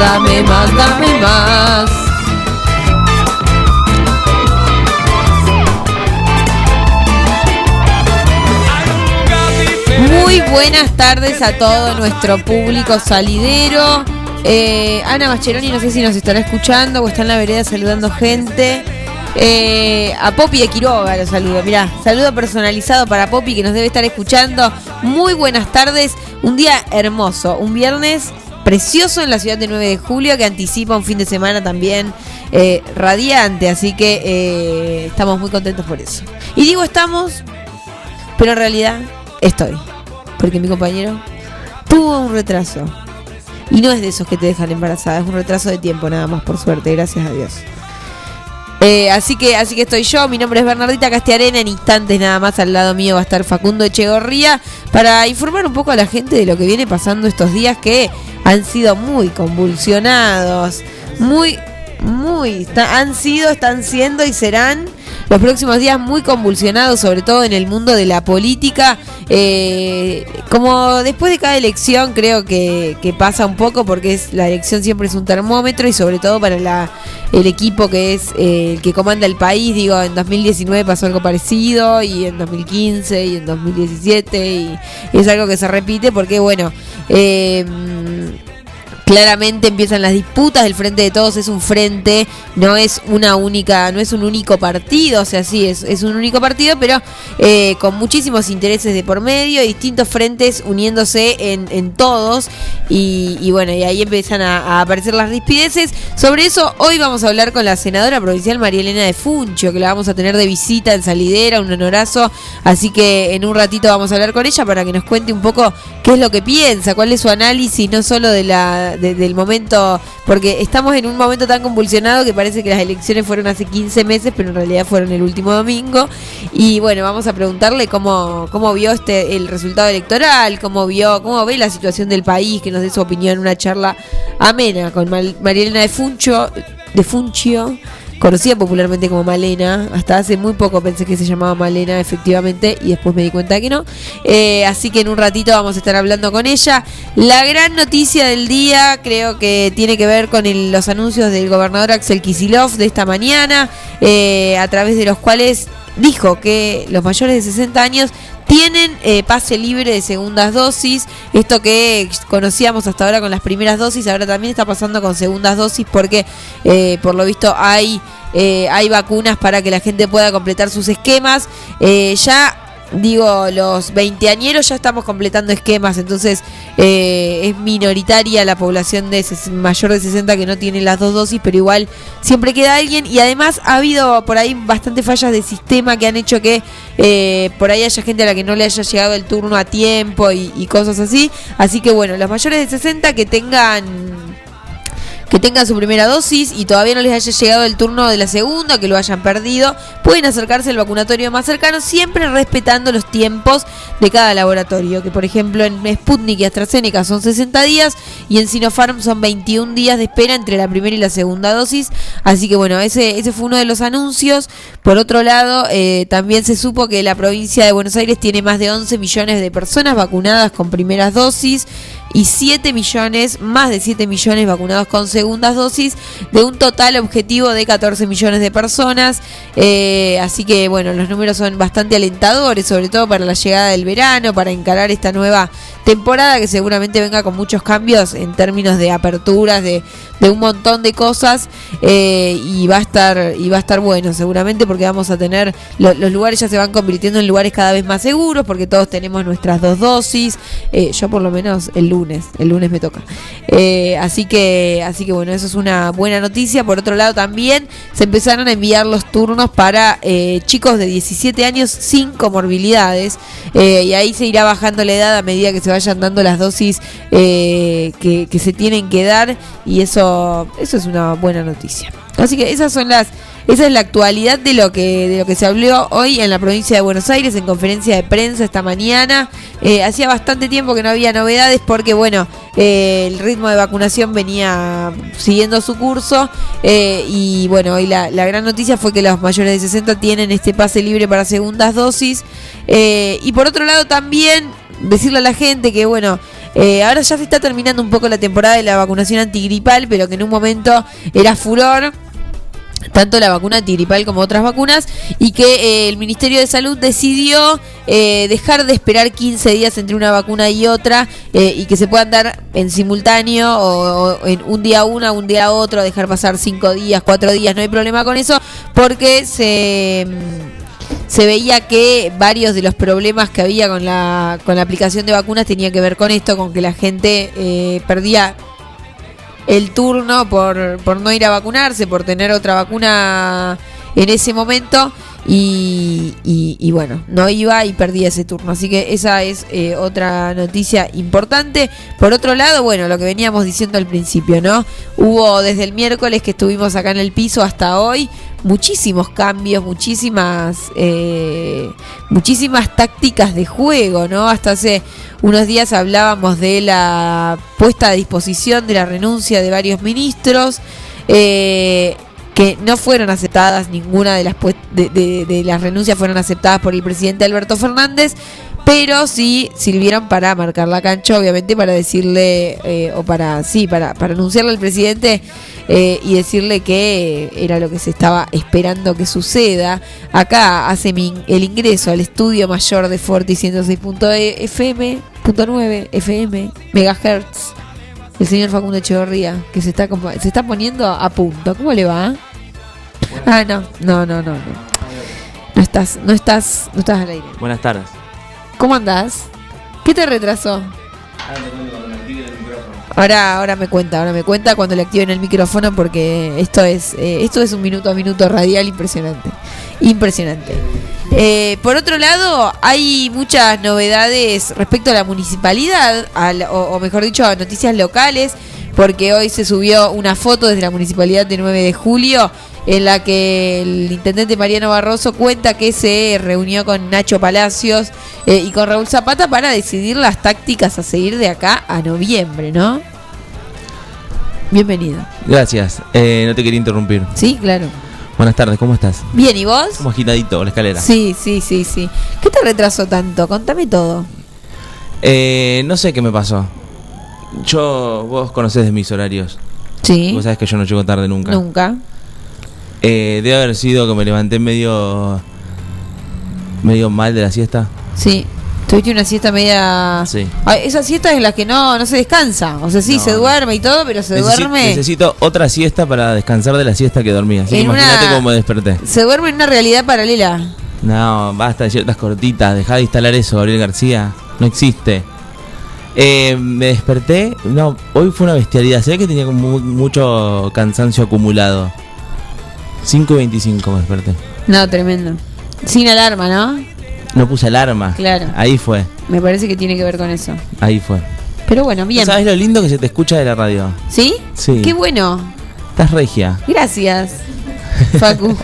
Dame más, dame más. Muy buenas tardes a todo nuestro público salidero. Eh, Ana Mascheroni, no sé si nos estará escuchando o está en la vereda saludando gente. Eh, a Popi de Quiroga lo saludo. Mirá, saludo personalizado para Popi que nos debe estar escuchando. Muy buenas tardes. Un día hermoso, un viernes precioso en la ciudad de 9 de julio que anticipa un fin de semana también eh, radiante. Así que eh, estamos muy contentos por eso. Y digo estamos, pero en realidad estoy. Porque mi compañero tuvo un retraso. Y no es de esos que te dejan embarazada, es un retraso de tiempo nada más, por suerte, gracias a Dios. Eh, así que así que estoy yo, mi nombre es Bernardita Castiarena, en instantes nada más al lado mío va a estar Facundo Echegorría para informar un poco a la gente de lo que viene pasando estos días que han sido muy convulsionados, muy, muy, han sido, están siendo y serán los próximos días muy convulsionados, sobre todo en el mundo de la política. Eh, como después de cada elección creo que, pasa un poco porque es la elección siempre es un termómetro y sobre todo para el equipo que es eh, el que comanda el país. Digo, en 2019 pasó algo parecido y en 2015 y en 2017 y, y es algo que se repite porque bueno... Eh, Claramente empiezan las disputas, el frente de todos es un frente, no es una única, no es un único partido, o sea, sí, es, es un único partido, pero eh, con muchísimos intereses de por medio, distintos frentes uniéndose en, todos, y, bueno, y ahí empiezan a, a aparecer las rispideces. Sobre eso, hoy vamos a hablar con la senadora provincial María Elena de Funcho, que la vamos a tener de visita en Salidera, un honorazo, así que en un ratito vamos a hablar con ella para que nos cuente un poco qué es lo que piensa, cuál es su análisis, no solo de la de- del momento, porque estamos en un momento tan convulsionado que parece que las elecciones fueron hace 15 meses, pero en realidad fueron el último domingo. Y bueno, vamos a preguntarle cómo, cómo vio este el resultado electoral, cómo vio, cómo ve la situación del país, que nos dé su opinión en una charla amena con Mal- María Elena de Funcho, de Funchio conocida popularmente como Malena. Hasta hace muy poco pensé que se llamaba Malena, efectivamente, y después me di cuenta que no. Eh, así que en un ratito vamos a estar hablando con ella. La gran noticia del día creo que tiene que ver con los anuncios del gobernador Axel Kisilov de esta mañana, eh, a través de los cuales dijo que los mayores de 60 años tienen eh, pase libre de segundas dosis. Esto que conocíamos hasta ahora con las primeras dosis, ahora también está pasando con segundas dosis porque eh, por lo visto hay, eh, hay vacunas para que la gente pueda completar sus esquemas. Eh, ya digo, los veinteañeros ya estamos completando esquemas, entonces eh, es minoritaria la población de mayor de 60 que no tiene las dos dosis, pero igual siempre queda alguien y además ha habido por ahí bastante fallas de sistema que han hecho que eh, por ahí haya gente a la que no le haya llegado el turno a tiempo y, y cosas así. Así que bueno, los mayores de 60 que tengan que tengan su primera dosis y todavía no les haya llegado el turno de la segunda, que lo hayan perdido, pueden acercarse al vacunatorio más cercano, siempre respetando los tiempos de cada laboratorio, que por ejemplo en Sputnik y AstraZeneca son 60 días y en Sinopharm son 21 días de espera entre la primera y la segunda dosis. Así que bueno, ese, ese fue uno de los anuncios. Por otro lado, eh, también se supo que la provincia de Buenos Aires tiene más de 11 millones de personas vacunadas con primeras dosis. Y 7 millones, más de 7 millones vacunados con segundas dosis, de un total objetivo de 14 millones de personas. Eh, así que bueno, los números son bastante alentadores, sobre todo para la llegada del verano, para encarar esta nueva temporada que seguramente venga con muchos cambios en términos de aperturas, de, un montón de cosas eh, y va a estar y va a estar bueno seguramente porque vamos a tener los lugares ya se van convirtiendo en lugares cada vez más seguros porque todos tenemos nuestras dos dosis eh, yo por lo menos el lunes el lunes me toca. Eh, así que así que bueno eso es una buena noticia. Por otro lado también se empezaron a enviar los turnos para chicos de 17 años sin comorbilidades. Y ahí se irá bajando la edad a medida que se vayan dando las dosis eh, que, se tienen que dar. Y eso, eso es una buena noticia. Así que esas son las, esa es la actualidad de lo que, de lo que se habló hoy en la provincia de Buenos Aires en conferencia de prensa esta mañana. Eh, hacía bastante tiempo que no había novedades porque bueno, eh, el ritmo de vacunación venía siguiendo su curso y bueno, hoy la, la, gran noticia fue que los mayores de 60 tienen este pase libre para segundas dosis y por otro lado también decirle a la gente que, bueno, eh, ahora ya se está terminando un poco la temporada de la vacunación antigripal, pero que en un momento era furor tanto la vacuna antigripal como otras vacunas y que eh, el Ministerio de Salud decidió eh, dejar de esperar 15 días entre una vacuna y otra y que se puedan dar en simultáneo o, en un día una, un día otro, dejar pasar 5 días, 4 días, no hay problema con eso porque se se veía que varios de los problemas que había con la, con la aplicación de vacunas tenían que ver con esto, con que la gente eh, perdía el turno por, por no ir a vacunarse, por tener otra vacuna en ese momento y, bueno, no iba y perdía ese turno. Así que esa es eh, otra noticia importante. Por otro lado, bueno, lo que veníamos diciendo al principio, ¿no? Hubo desde el miércoles que estuvimos acá en el piso hasta hoy muchísimos cambios, muchísimas, eh, muchísimas tácticas de juego, ¿no? Hasta hace unos días hablábamos de la puesta a disposición de la renuncia de varios ministros. Eh, que no fueron aceptadas, ninguna de las, de, las renuncias fueron aceptadas por el presidente Alberto Fernández, pero sí sirvieron para marcar la cancha, obviamente para decirle, eh, o para, sí, para, para anunciarle al presidente eh, y decirle que era lo que se estaba esperando que suceda. Acá hace el ingreso al estudio mayor de Forti 106.fm, FM, megahertz el señor Facundo Echeverría, que se está, se está poniendo a punto. ¿Cómo le va? Ah, no, no, no, no, no. No estás, no estás, no estás al aire. Buenas tardes. ¿Cómo andás? ¿Qué te retrasó? Ahora, ahora me cuenta, ahora me cuenta cuando le activen el micrófono porque esto es, eh, esto es un minuto a minuto radial impresionante, impresionante. Eh, por otro lado, hay muchas novedades respecto a la municipalidad, o, mejor dicho, a noticias locales, porque hoy se subió una foto desde la municipalidad de 9 de julio en la que el intendente Mariano Barroso cuenta que se reunió con Nacho Palacios eh, y con Raúl Zapata para decidir las tácticas a seguir de acá a noviembre, ¿no? Bienvenido. Gracias. Eh, no te quería interrumpir. Sí, claro. Buenas tardes, ¿cómo estás? Bien, ¿y vos? Como agitadito, la escalera. Sí, sí, sí, sí. ¿Qué te retrasó tanto? Contame todo. Eh, no sé qué me pasó. Yo, vos conocés de mis horarios. Sí. Vos sabés que yo no llego tarde nunca. Nunca. Eh, debe haber sido que me levanté medio. medio mal de la siesta. Sí. Tuviste una siesta media. Sí. esa siesta es la que no, no se descansa. O sea, sí, se duerme y todo, pero se duerme. Necesito otra siesta para descansar de la siesta que dormía. Así que imagínate cómo me desperté. Se duerme en una realidad paralela. No, basta de ciertas cortitas. Deja de instalar eso, Gabriel García. No existe. Eh, me desperté. No, hoy fue una bestialidad. Se ve que tenía como mucho cansancio acumulado. 5 y 25 me desperté. No, tremendo. Sin alarma, ¿no? No puse alarma. Claro. Ahí fue. Me parece que tiene que ver con eso. Ahí fue. Pero bueno, bien. ¿Sabes lo lindo que se te escucha de la radio? ¿Sí? Sí. Qué bueno. Estás regia. Gracias, Facu.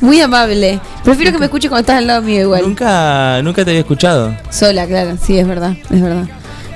Muy amable. Prefiero que me escuche cuando estás al lado mío igual. Nunca, nunca te había escuchado. Sola, claro. Sí, es verdad. Es verdad.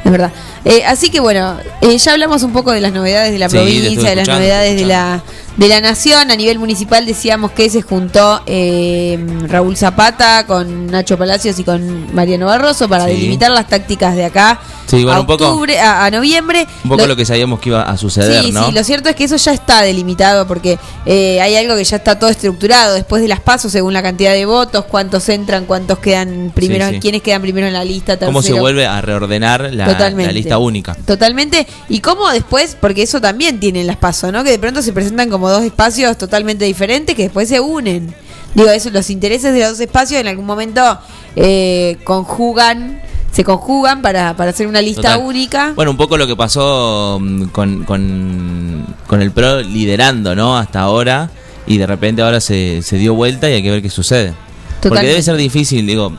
Es verdad. Eh, así que bueno, eh, ya hablamos un poco de las novedades de la provincia, de las novedades de la de la Nación. A nivel municipal decíamos que se juntó eh, Raúl Zapata con Nacho Palacios y con Mariano Barroso para Sí. delimitar las tácticas de acá Sí, bueno, a un poco- octubre, a, a noviembre. Un poco lo, que sabíamos que iba a suceder, Sí, ¿no? sí, lo cierto es que eso ya está delimitado porque eh, hay algo que ya está todo estructurado. Después de las pasos, según la cantidad de votos, cuántos entran, cuántos quedan primero, Sí, quiénes quedan primero en la lista, Cómo se vuelve a reordenar la, la lista única. Totalmente. Y cómo después, porque eso también tienen las pasos, ¿no? Que de pronto se presentan como dos espacios totalmente diferentes que después se unen. Digo, eso, los intereses de los dos espacios en algún momento eh, conjugan, se conjugan para, para hacer una lista Total. única. Bueno, un poco lo que pasó mm, con, con, con el PRO liderando, ¿no? Hasta ahora. Y de repente ahora se, se dio vuelta y hay que ver qué sucede. Porque debe ser difícil, digo.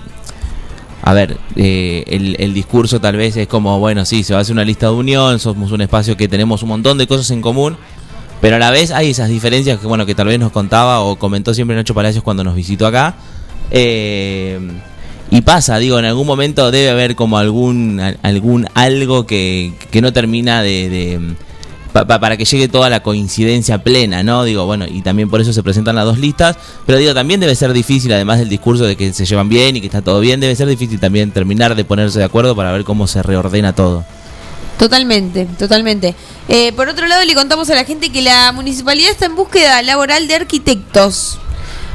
A ver, eh, el, el discurso tal vez es como, bueno, sí, se va a hacer una lista de unión, somos un espacio que tenemos un montón de cosas en común, pero a la vez hay esas diferencias que, bueno, que tal vez nos contaba o comentó siempre Nacho Palacios cuando nos visitó acá. Eh, y pasa, digo, en algún momento debe haber como algún, al- algún algo que, que no termina de... de- pa- pa- para que llegue toda la coincidencia plena, ¿no? Digo, bueno, y también por eso se presentan las dos listas, pero digo, también debe ser difícil, además del discurso de que se llevan bien y que está todo bien, debe ser difícil también terminar de ponerse de acuerdo para ver cómo se reordena todo. Totalmente, totalmente. Eh, por otro lado, le contamos a la gente que la municipalidad está en búsqueda laboral de arquitectos.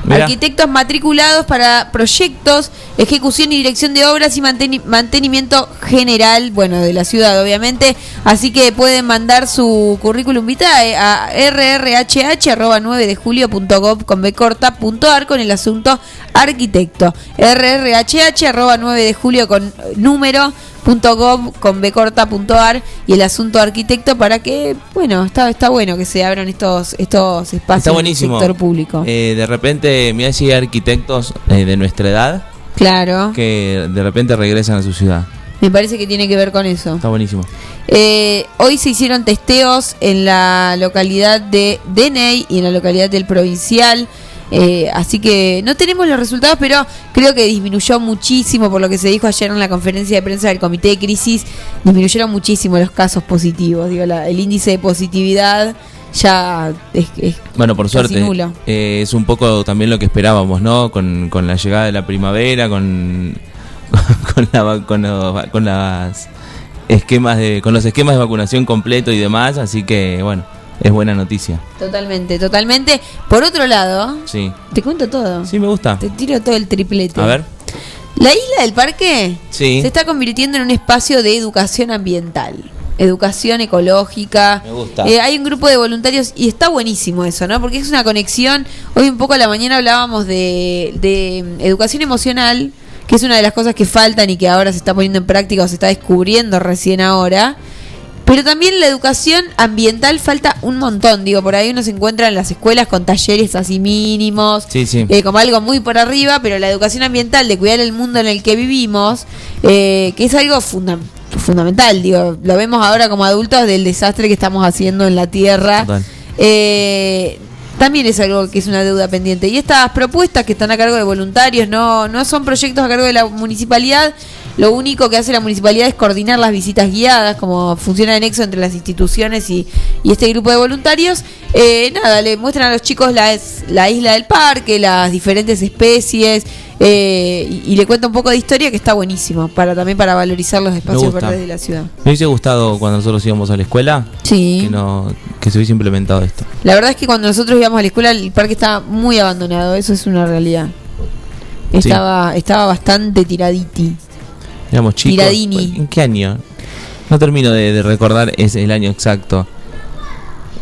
Arquitectos matriculados para proyectos, ejecución y dirección de obras y manteni- mantenimiento general, bueno, de la ciudad, obviamente. Así que pueden mandar su currículum vitae a rrhh.9 de julio.gov con b corta punto ar con el asunto arquitecto. rrhh.9 de julio con número gov con b corta punto ar y el asunto arquitecto para que bueno está está bueno que se abran estos estos espacios Está buenísimo. sector público Eh, de repente, mira si hay arquitectos eh, de nuestra edad claro que de repente regresan a su ciudad. me parece que tiene que ver con eso Está buenísimo. Eh, hoy se hicieron testeos en la localidad de Deney y en la localidad del Provincial. Eh, así que no tenemos los resultados, pero creo que disminuyó muchísimo, por lo que se dijo ayer en la conferencia de prensa del Comité de Crisis, disminuyeron muchísimo los casos positivos. Digo, la- el índice de positividad ya es, es Bueno, por suerte, eh, es un poco también lo que esperábamos, ¿no? Con, con la llegada de la primavera, con, con, la con, los- con las esquemas de, con los esquemas de vacunación completo y demás, así que bueno, es buena noticia. Totalmente, totalmente. Por otro lado, Sí, te cuento todo. sí me gusta. Te tiro todo el triplete. A ver, La isla del parque Sí. se está convirtiendo en un espacio de educación ambiental. Educación ecológica. Me gusta. Eh, hay un grupo de voluntarios y está buenísimo eso, ¿no? Porque es una conexión. Hoy un poco a la mañana hablábamos de, de mm, educación emocional, que es una de las cosas que faltan y que ahora se está poniendo en práctica o se está descubriendo recién ahora. Pero también la educación ambiental falta un montón. Digo, por ahí uno se encuentra en las escuelas con talleres así mínimos, Sí, sí. eh, como algo muy por arriba, pero la educación ambiental de cuidar el mundo en el que vivimos, eh, que es algo funda- fundamental. Digo, lo vemos ahora como adultos del desastre que estamos haciendo en la tierra. Eh, también es algo que es una deuda pendiente. Y estas propuestas que están a cargo de voluntarios no, no son proyectos a cargo de la municipalidad. Lo único que hace la municipalidad es coordinar las visitas guiadas, como funciona el nexo entre las instituciones y, y este grupo de voluntarios. Eh, nada, le muestran a los chicos la, la isla del parque, las diferentes especies eh, y, y le cuenta un poco de historia que está buenísimo, para también para valorizar los espacios verdes de la ciudad. me hubiese gustado cuando nosotros íbamos a la escuela Sí. que, no, que se hubiese implementado esto. La verdad es que cuando nosotros íbamos a la escuela el parque estaba muy abandonado, eso es una realidad. Sí. Estaba, estaba bastante tiraditi. Éramos chicos. ¿En qué año? No termino de, de recordar ese, el año exacto.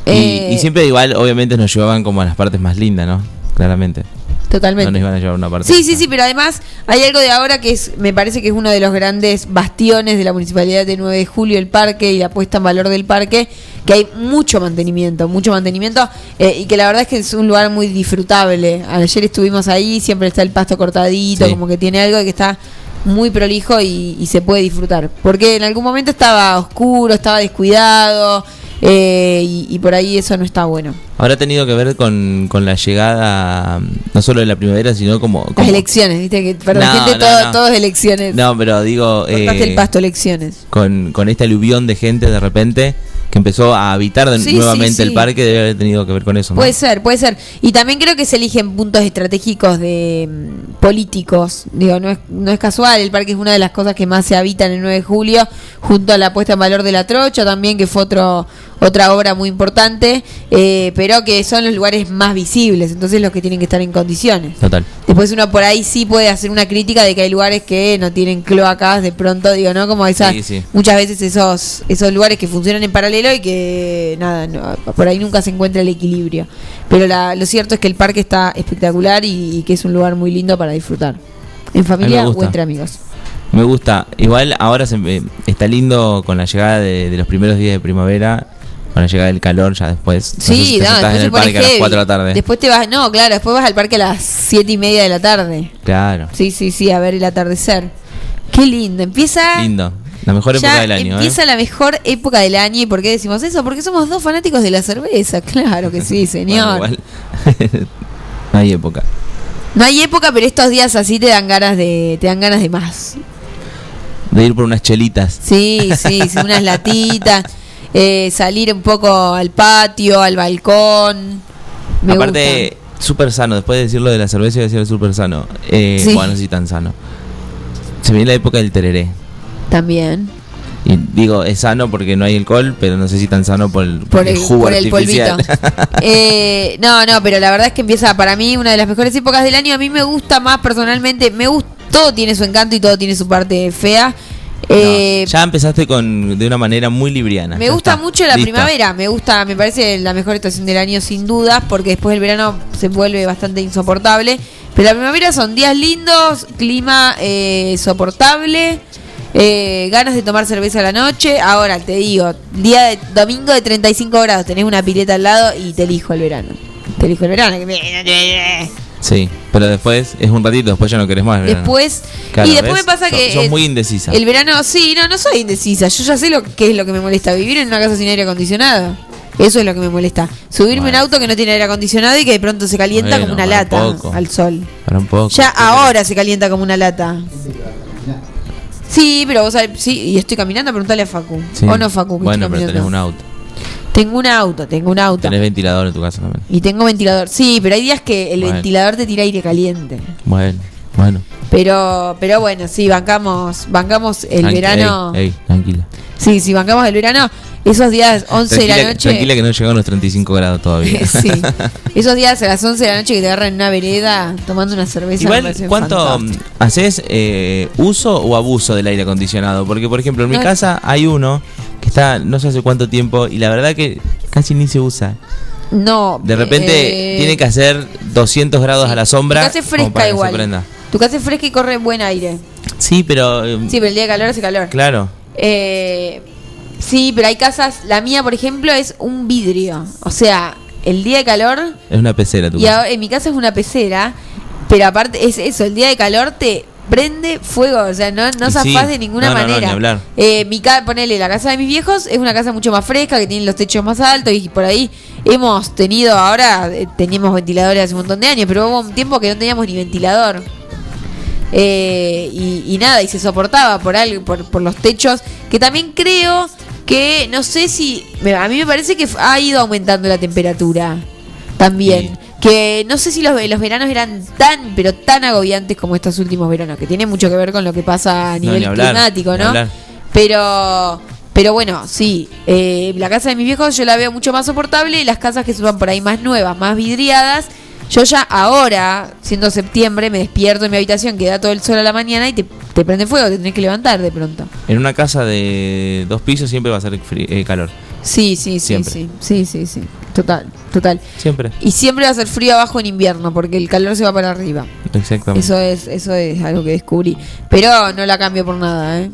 Y, Eh, y siempre igual, obviamente, nos llevaban como a las partes más lindas, ¿no? Claramente. Totalmente. No nos iban a llevar a una parte. Sí, sí, sí, pero además hay algo de ahora que es, me parece que es uno de los grandes bastiones de la municipalidad de 9 de julio, el parque y la puesta en valor del parque, que hay mucho mantenimiento, mucho mantenimiento eh, y que la verdad es que es un lugar muy disfrutable. Ayer estuvimos ahí, siempre está el pasto cortadito, Sí. como que tiene algo que está muy prolijo y, y se puede disfrutar. Porque en algún momento estaba oscuro, estaba descuidado eh, y, y por ahí eso no está bueno. Habrá tenido que ver con, con la llegada, no solo de la primavera, sino como... Las elecciones, viste que para la No, gente no, todo, no. todo es elecciones. No, pero digo... Eh, el pasto, elecciones. con, con este aluvión de gente de repente que empezó a habitar de- Sí, sí, nuevamente el parque, debe haber tenido que ver con eso. ¿no? Puede ser, puede ser. Y también creo que se eligen puntos estratégicos de mm, políticos. Digo, no es, no es casual. El parque es una de las cosas que más se habitan el 9 de julio, junto a la puesta en valor de la trocha también, que fue otro otra obra muy importante, eh, pero que son los lugares más visibles, entonces los que tienen que estar en condiciones. Total. Después uno por ahí sí puede hacer una crítica de que hay lugares que no tienen cloacas de pronto, digo, ¿no? Como esas, Sí, sí. muchas veces esos, esos lugares que funcionan en paralelo y que nada, no, por ahí nunca se encuentra el equilibrio. Pero la- lo cierto es que el parque está espectacular y, y que es un lugar muy lindo para disfrutar. En familia o entre amigos. Me gusta. Igual ahora se está lindo con la llegada de, de los primeros días de primavera, con la llegada del calor ya después. No sé Sí, si no, después en el parque a las heavy. 4 de la tarde. Después te vas, no, claro, después vas al parque a las siete y media de la tarde. Claro. Sí, sí, sí, a ver el atardecer. Qué lindo. Empieza. Lindo. La mejor Ya época del año. empieza ¿eh? la mejor época del año. ¿Y por qué decimos eso? Porque somos dos fanáticos de la cerveza. Claro que sí, señor. Bueno, no hay época. No hay época, pero estos días así te dan ganas de, te dan ganas de más. De ir por unas chelitas. Sí, sí, sí, unas latitas, eh, salir un poco al patio, al balcón. Me Aparte, súper sano. Después de decirlo de la cerveza, iba a decir súper sano. Eh, Sí. Bueno, no si tan sano. Se viene la época del tereré. También. Y digo, es sano porque no hay alcohol, pero no sé si tan sano por el, Por el, jugo por el polvito. artificial. Eh, no, no, pero la verdad es que empieza para mí una de las mejores épocas del año. A mí me gusta más personalmente. Me gusta, todo tiene su encanto y todo tiene su parte fea. Eh, No, ya empezaste con de una manera muy libriana. Me gusta está. mucho la primavera, me gusta, me parece la mejor estación del año sin dudas, porque después el verano se vuelve bastante insoportable. Pero la primavera son días lindos, clima eh, soportable, eh, ganas de tomar cerveza a la noche. Ahora te digo, día de domingo de 35 grados, tenés una pileta al lado y te elijo el verano. Te elijo el verano. que me- Sí, pero después es un ratito, después ya no querés más. Después, Claro, y después ¿ves? me pasa que. sos muy indecisa. El verano, sí, no, no soy indecisa. Yo ya sé lo que es lo que me molesta. Vivir en una casa sin aire acondicionado. Eso es lo que me molesta. Subirme en Bueno. auto que no tiene aire acondicionado y que de pronto se calienta Bueno, como una lata un poco. al sol. Para un poco. Ya ahora se calienta como una lata. Sí, pero vos sabés, sí, y estoy caminando, preguntale a Facu. Sí. O no, Facu, que Bueno, pero tenés un auto. Tengo un auto, tengo un auto. Tenés ventilador en tu casa también. Y tengo ventilador. Sí, pero hay días que el Bueno. ventilador te tira aire caliente. Bueno, bueno. Pero, pero bueno, sí, bancamos, bancamos el Tranqui- verano. Ey, ey, tranquila. Sí, sí, bancamos el verano. Esos días 11 de la Tranquila- noche. Tranquila que no llegaron los 35 grados todavía. sí. Esos días a las 11 de la noche que te agarran en una vereda tomando una cerveza. Igual, ¿cuánto fantástico. haces eh, uso o abuso del aire acondicionado? Porque, por ejemplo, en mi No. casa hay uno que está no sé hace cuánto tiempo y la verdad que casi ni se usa. No. De repente eh, tiene que hacer 200 grados a la sombra. Tu casa es fresca igual. Tu casa es fresca y corre buen aire. Sí, pero. eh, Sí, pero el día de calor hace calor. Claro. Eh, sí, pero hay casas. La mía, por ejemplo, es un vidrio. O sea, el día de calor. Es una pecera tu Y casa. en mi casa es una pecera. Pero aparte, es eso. El día de calor te prende fuego. O sea, no, no zafás sí. de ninguna No, no, no, manera. ni hablar. Eh, mi ca ponele, la casa de mis viejos es una casa mucho más fresca, que tiene los techos más altos y por ahí hemos tenido, ahora eh, teníamos ventiladores hace un montón de años, pero hubo un tiempo que no teníamos ni ventilador. Eh, y, y nada, y se soportaba por algo, por, por los techos, que también creo que, no sé si, a mí me parece que ha ido aumentando la temperatura también. Sí. Que no sé si los, los veranos eran tan, pero tan agobiantes como estos últimos veranos, que tiene mucho que ver con lo que pasa a No, nivel ni hablar, climático, ¿no? Pero, pero bueno, sí, eh, la casa de mis viejos yo la veo mucho más soportable y las casas que suban por ahí más nuevas, más vidriadas, yo ya ahora, siendo septiembre, me despierto en mi habitación que da todo el sol a la mañana y te, te prende fuego, te tenés que levantar de pronto. En una casa de dos pisos siempre va a ser eh, calor. Sí, sí, sí, Siempre. sí, sí, sí, sí, total, total. Siempre. Y siempre va a ser frío abajo en invierno porque el calor se va para arriba. Exactamente. Eso es, eso es algo que descubrí. Pero no la cambio por nada, ¿eh?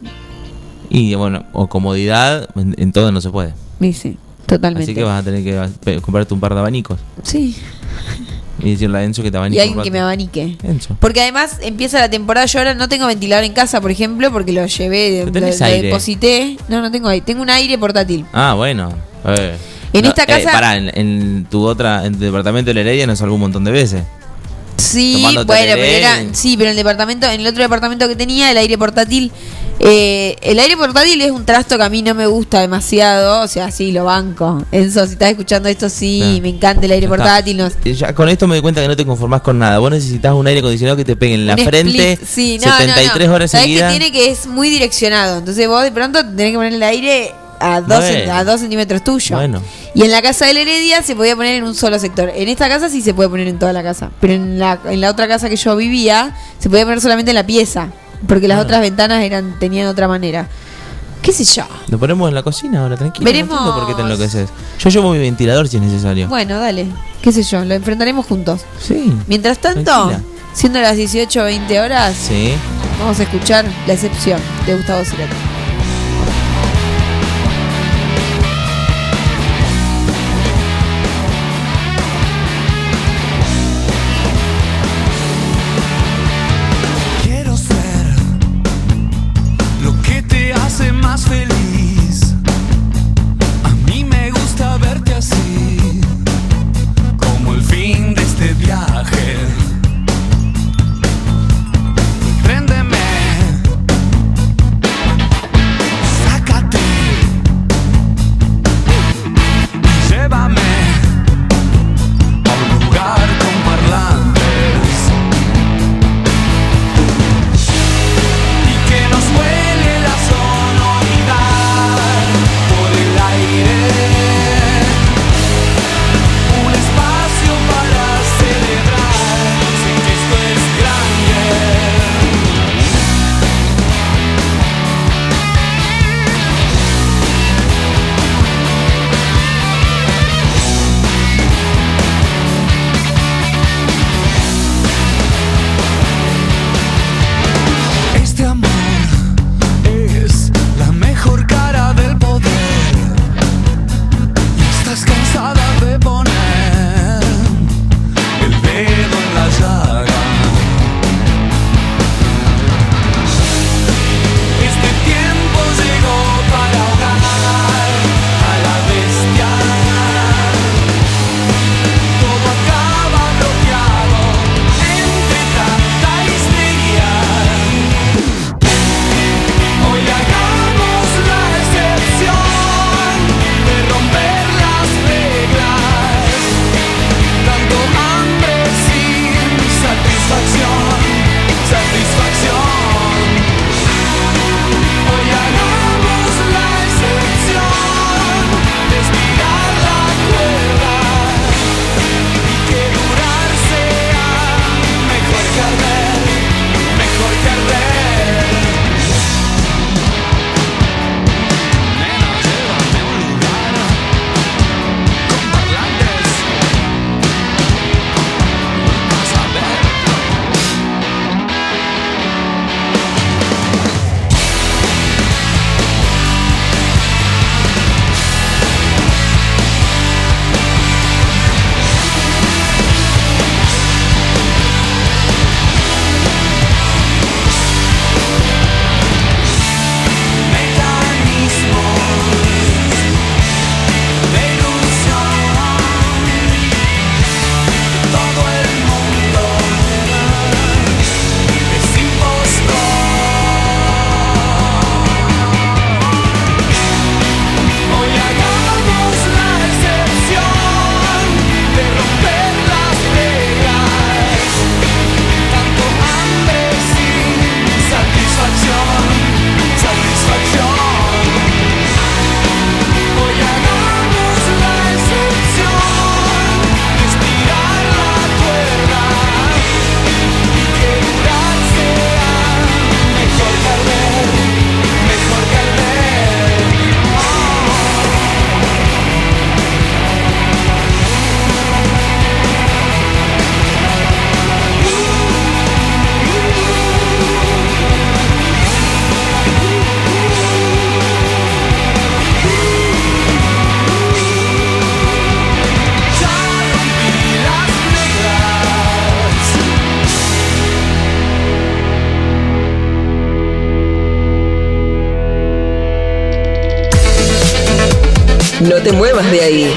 Y bueno, o comodidad, en, en todo no se puede. Y sí, totalmente. Así que vas a tener que comprarte un par de abanicos Sí. Y decirle a Enzo que te abanique. Y alguien que me abanique. Enzo. Porque además empieza la temporada, yo ahora no tengo ventilador en casa, por ejemplo, porque lo llevé, lo, tenés lo aire. deposité. No, no tengo aire, tengo un aire portátil. Ah, bueno. Eh. En esta casa- pará, en, en tu otra, en tu departamento de la Heredia nos salvó un montón de veces. Sí, bueno, pero era, sí, pero en el departamento, en el otro departamento que tenía, el aire portátil Eh, el aire portátil es un trasto que a mí no me gusta demasiado, o sea, sí, lo banco. Enzo, si estás escuchando esto, sí, Claro. me encanta el aire portátil. no- Eh, Ya con esto me doy cuenta que no te conformás con nada. Vos necesitas un aire acondicionado que te pegue en la un frente sí, no, no, 73 no. horas ¿Sabés que seguidas. tiene que es muy direccionado? Entonces vos de pronto tenés que poner el aire a dos, a dos centímetros tuyo. Bueno. Y en la casa del Heredia se podía poner en un solo sector. En esta casa sí se puede poner en toda la casa. Pero en la, en la otra casa que yo vivía, se podía poner solamente en la pieza. Porque las Ah. otras ventanas eran tenían otra manera. ¿Qué sé yo? Lo ponemos en la cocina ahora, tranquilo. Veremos. No entiendo por qué te enloqueces. Yo llevo mi ventilador si es necesario. Bueno, dale. ¿Qué sé yo? Lo enfrentaremos juntos. Sí. Mientras tanto, Tranquila. siendo las 18 o 20 horas, Sí. vamos a escuchar La excepción de Gustavo Cerati.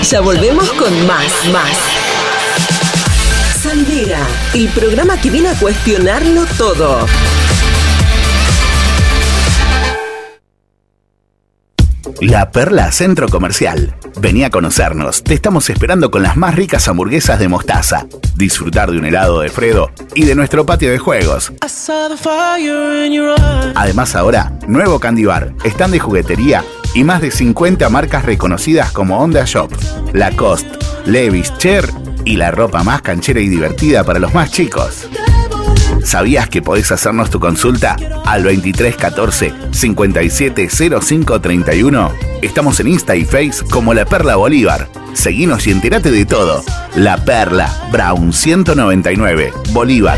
Ya volvemos con más, más. Salidera, el programa que viene a cuestionarlo todo. La Perla Centro Comercial. Vení a conocernos. Te estamos esperando con las más ricas hamburguesas de mostaza. Disfrutar de un helado de Fredo y de nuestro patio de juegos. Además ahora, nuevo Candy Bar, stand de juguetería y más de 50 marcas reconocidas como Honda Shop, Lacoste, Levi's, Cher y la ropa más canchera y divertida para los más chicos. ¿Sabías que podés hacernos tu consulta al 2314 570531? Estamos en Insta y Face como La Perla Bolívar. Seguinos y entérate de todo. La Perla, Brown 199, Bolívar.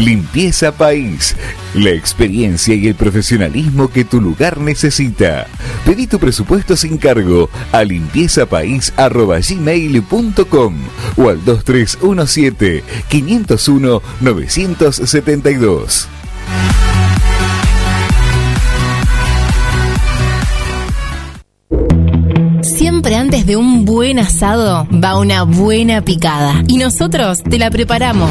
Limpieza País. La experiencia y el profesionalismo que tu lugar necesita. Pedí tu presupuesto sin cargo a limpiezapais.gmail.com o al 2317 501 972. Siempre antes de un buen asado va una buena picada. Y nosotros te la preparamos.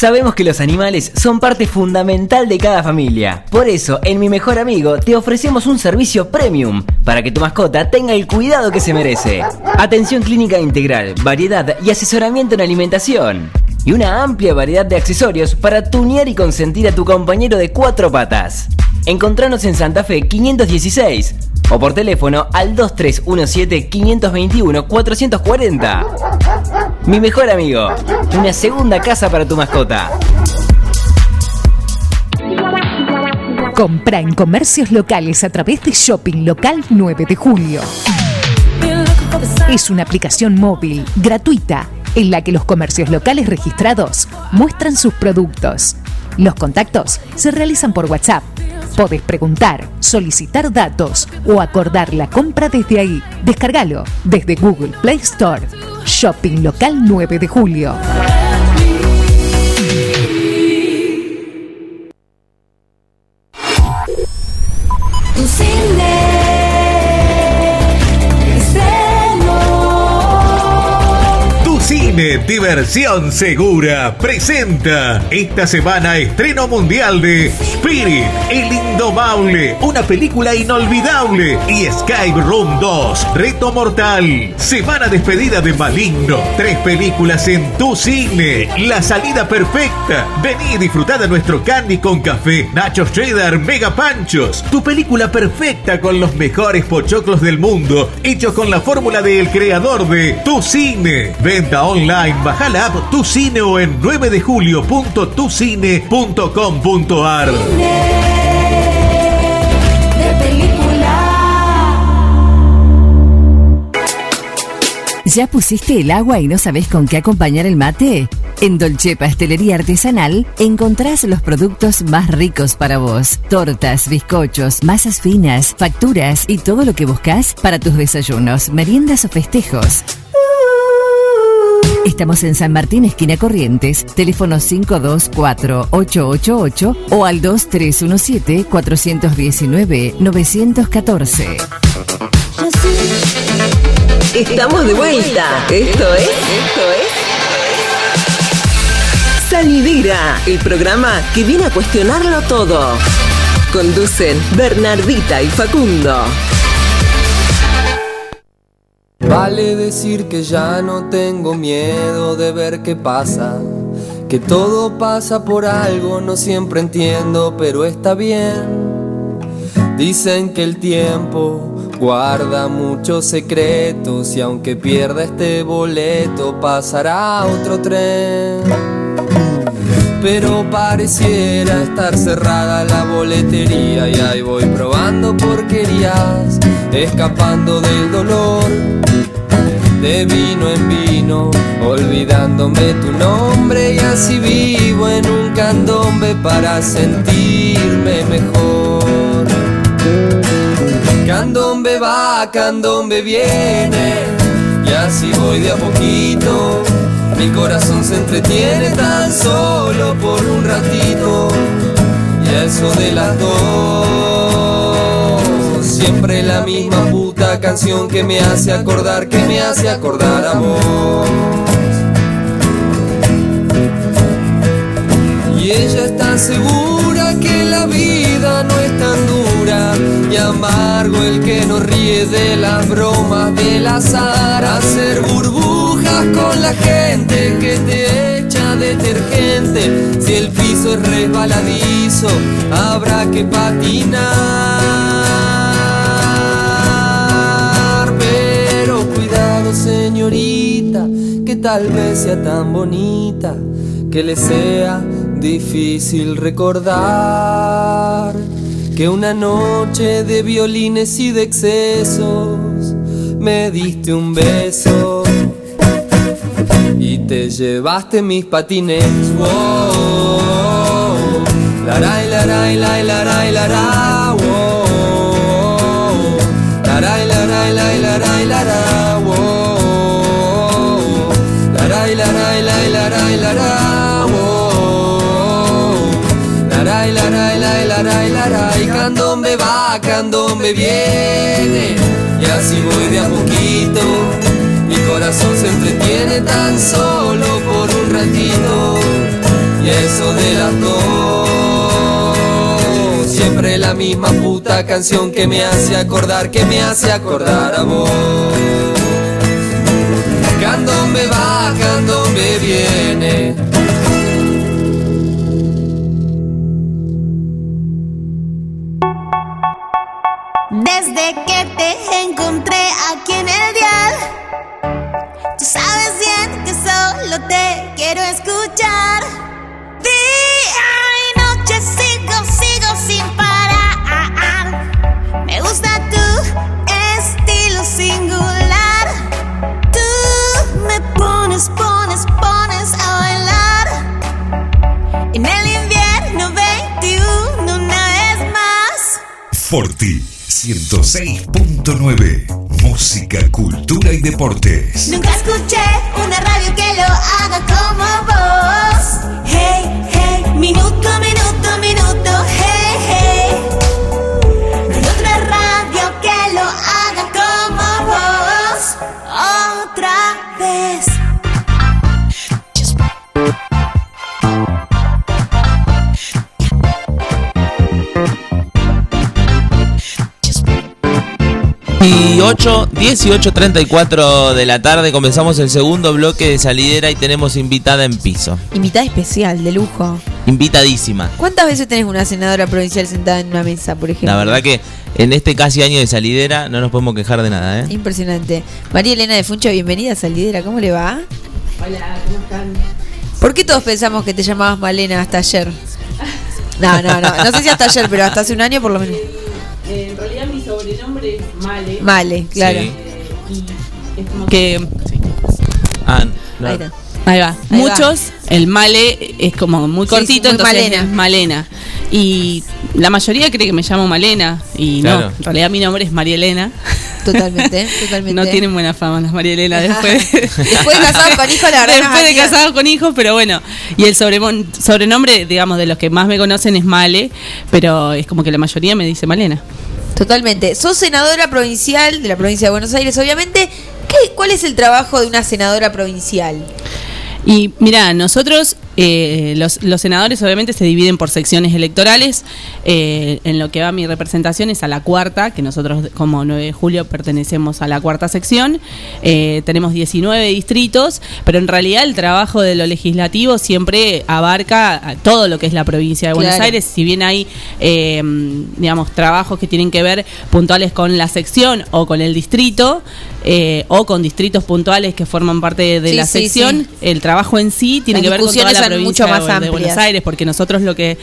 Sabemos que los animales son parte fundamental de cada familia. Por eso, en Mi Mejor Amigo te ofrecemos un servicio premium para que tu mascota tenga el cuidado que se merece. Atención clínica integral, variedad y asesoramiento en alimentación. Y una amplia variedad de accesorios para tunear y consentir a tu compañero de cuatro patas. Encontranos en Santa Fe 516 o por teléfono al 2317-521-440. Mi mejor amigo, una segunda casa para tu mascota. Compra en comercios locales a través de Shopping Local 9 de Julio. Es una aplicación móvil gratuita en la que los comercios locales registrados muestran sus productos. Los contactos se realizan por WhatsApp. Podés preguntar, solicitar datos o acordar la compra desde ahí. Descárgalo desde Google Play Store. Shopping Local 9 de Julio. Diversión Segura presenta esta semana estreno mundial de Spirit, El Indomable, una película inolvidable y Skype Room 2, Reto Mortal, Semana Despedida de Maligno, tres películas en tu cine, la salida perfecta. Vení y disfrutá de nuestro candy con café, nachos cheddar, mega panchos, tu película perfecta con los mejores pochoclos del mundo, hechos con la fórmula del creador de Tu Cine. Venta online, baja la app Tu Cine o en 9 de julio.tucine.com.ar. ¿Ya pusiste el agua y no sabes con qué acompañar el mate? En Dolce Pastelería Artesanal encontrás los productos más ricos para vos. Tortas, bizcochos, masas finas, facturas y todo lo que buscas para tus desayunos, meriendas o festejos. Estamos en San Martín, esquina Corrientes, teléfono 524-888 o al 2317-419-914. Estamos de vuelta. Esto es. Esto es. Salidera, el programa que viene a cuestionarlo todo. Conducen Bernardita y Facundo. Vale decir que ya no tengo miedo de ver qué pasa. Que todo pasa por algo, no siempre entiendo, pero está bien. Dicen que el tiempo guarda muchos secretos y aunque pierda este boleto pasará otro tren. Pero pareciera estar cerrada la boletería y ahí voy probando porquerías, escapando del dolor de vino en vino, olvidándome tu nombre y así vivo en un candombe para sentirme mejor. Candombe va, candombe viene, y así voy de a poquito. Mi corazón se entretiene tan solo por un ratito, y eso de las dos, siempre la misma puta canción que me hace acordar, que me hace acordar a vos. Y ella está segura que la vida no es tan dura y amargo el que nos ríe de las bromas del azar. Hacer burbujas con la gente que te echa detergente. Si el piso es resbaladizo, habrá que patinar. Pero cuidado, señorita, que tal vez sea tan bonita que le sea difícil recordar que una noche de violines y de excesos me diste un beso y te llevaste mis patines. Wow, laray, laray, laray, laray, laray, wow, laray, laray, laray, laray, laray, wow, laray, laray, laray, laray, laray, wow, laray, laray, laray, laray, laray, candombe va, candombe viene, y así voy de a poquito. Mi corazón se entretiene tan solo por un ratito y eso de las dos. Siempre la misma puta canción que me hace acordar que me hace acordar a vos. Candombe va candombe viene. Desde que te encontré aquí en el dial, solo te quiero escuchar. Día y noche sigo, sigo sin parar. Me gusta tu estilo singular. Tú me pones, pones, pones a bailar. En el invierno 21 una vez más. Forti 106.9. Música, cultura y deportes. Nunca escuché una radio haga como vos. Hey, hey, minuto, 28, 18.34 de la tarde comenzamos el segundo bloque de salidera y tenemos invitada en piso. Invitada especial, de lujo. Invitadísima. ¿Cuántas veces tenés una senadora provincial sentada en una mesa, por ejemplo? La verdad que en este casi año de salidera no nos podemos quejar de nada, ¿eh? Impresionante. María Elena de Funcho, bienvenida a salidera, ¿cómo le va? Hola, ¿cómo están? ¿Por qué todos pensamos que te llamabas Malena hasta ayer? No, no, no. No sé si hasta ayer, pero hasta hace un año por lo menos. Male. Male, claro. Sí. Y es como que Ah, no. Ahí está. ahí va. Ahí Muchos, el male es como muy Sí, cortito, sí, muy entonces Malena. es Malena. Y la mayoría cree que me llamo Malena y Claro. no, en realidad mi nombre es María Elena. Totalmente, totalmente. No tienen buena fama las María Elena después. Después de casado con hijos, la verdad. Después de casado con hijos, pero bueno. Y el sobremon- sobrenombre, digamos, de los que más me conocen es Male, pero es como que la mayoría me dice Malena. Totalmente. Sos senadora provincial de la provincia de Buenos Aires, obviamente. ¿Qué, ¿Cuál es el trabajo de una senadora provincial? Y mira, nosotros eh, los, los senadores obviamente se dividen por secciones electorales. Eh, en lo que va mi representación es a la cuarta, que nosotros como 9 de julio pertenecemos a la cuarta sección. Eh, tenemos 19 distritos, pero en realidad el trabajo de lo legislativo siempre abarca todo lo que es la provincia de Buenos Claro. Aires. Si bien hay, eh, digamos, trabajos que tienen que ver puntuales con la sección o con el distrito, eh, o con distritos puntuales que forman parte de Sí, la sí, sección, sí. el trabajo en sí tiene Las que ver con toda la provincia mucho más de, de Buenos. Aires, porque nosotros lo que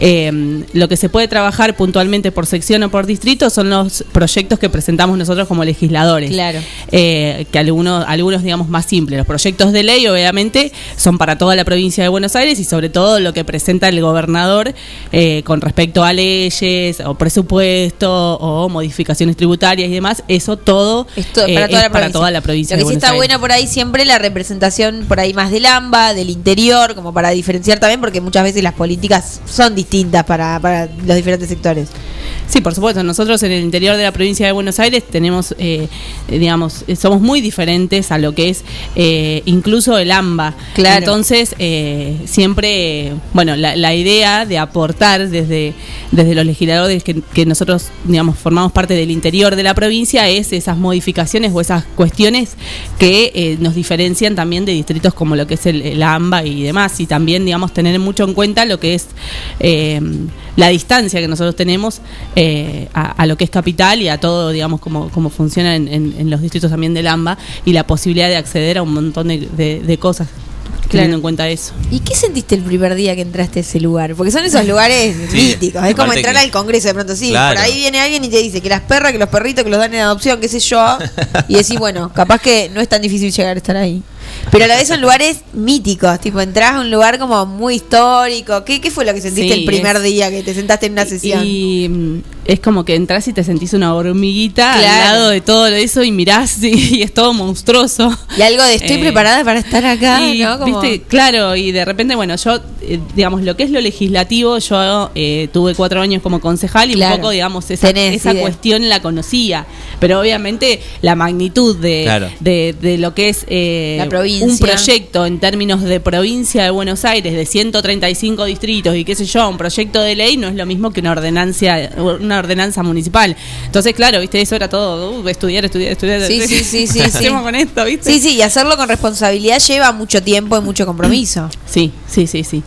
eh, lo que se puede trabajar puntualmente por sección o por distrito son los proyectos que presentamos nosotros como legisladores. Claro. Eh, que algunos, algunos digamos más simples. Los proyectos de ley, obviamente, son para toda la provincia de Buenos Aires y sobre todo lo que presenta el gobernador eh, con respecto a leyes o presupuesto o modificaciones tributarias y demás. Eso todo Esto, eh, para toda la para provincia. toda la provincia Lo que de sí está Aires. bueno por ahí siempre la representación por ahí más del AMBA, del interior, como para diferenciar también, porque muchas veces las políticas son distintas para, para los diferentes sectores. Sí, por supuesto. Nosotros en el interior de la provincia de Buenos Aires tenemos, eh, digamos, eh, somos muy diferentes a lo que es eh, incluso el AMBA. Claro. Entonces, eh, siempre, bueno, la, la idea de aportar desde, desde los legisladores que, que nosotros, digamos, formamos parte del interior de la provincia es esas modificaciones o esas cuestiones que eh, nos diferencian también de distritos como lo que es el, el AMBA y demás. Y también, digamos, tener mucho en cuenta lo que es eh, la distancia que nosotros tenemos eh, a, a lo que es capital y a todo, digamos, cómo, cómo funciona en, en- en los distritos también del AMBA y la posibilidad de acceder a un montón de, de- de cosas teniendo en cuenta eso. ¿Y qué sentiste el primer día que entraste a ese lugar? Porque son esos lugares Sí, míticos. Es como entrar que- al Congreso de pronto. Sí, Claro. por ahí viene alguien y te dice que las perras, que los perritos, que los dan en adopción, qué sé yo. Y decís, bueno, capaz que no es tan difícil llegar a estar ahí. Pero a la vez son lugares míticos. Tipo, entras a un lugar como muy histórico. ¿Qué, qué fue lo que sentiste Sí, el primer es- día que te sentaste en una sesión? Y mm, es como que entras y te sentís una hormiguita Claro. al lado de todo eso y mirás y, y es todo monstruoso. Y algo de estoy Eh, preparada para estar acá, y, ¿no? Como- viste, claro, y de repente, bueno, yo, eh, digamos, lo que es lo legislativo, yo eh, tuve cuatro años como concejal y Claro. un poco, digamos, esa, Tenés esa idea. cuestión la conocía, pero obviamente la magnitud de, Claro. de, de lo que es eh, La provincia. Un proyecto en términos de provincia de Buenos Aires, de 135 distritos y qué sé yo, un proyecto de ley no es lo mismo que una ordenancia, una ordenanza municipal. Entonces, claro, viste, eso era todo, uh, estudiar, estudiar, estudiar. Sí, sí, sí, sí, ¿Qué sí. con esto, viste? Sí, sí, y hacerlo con responsabilidad lleva mucho tiempo y mucho compromiso. Sí, sí, sí, sí.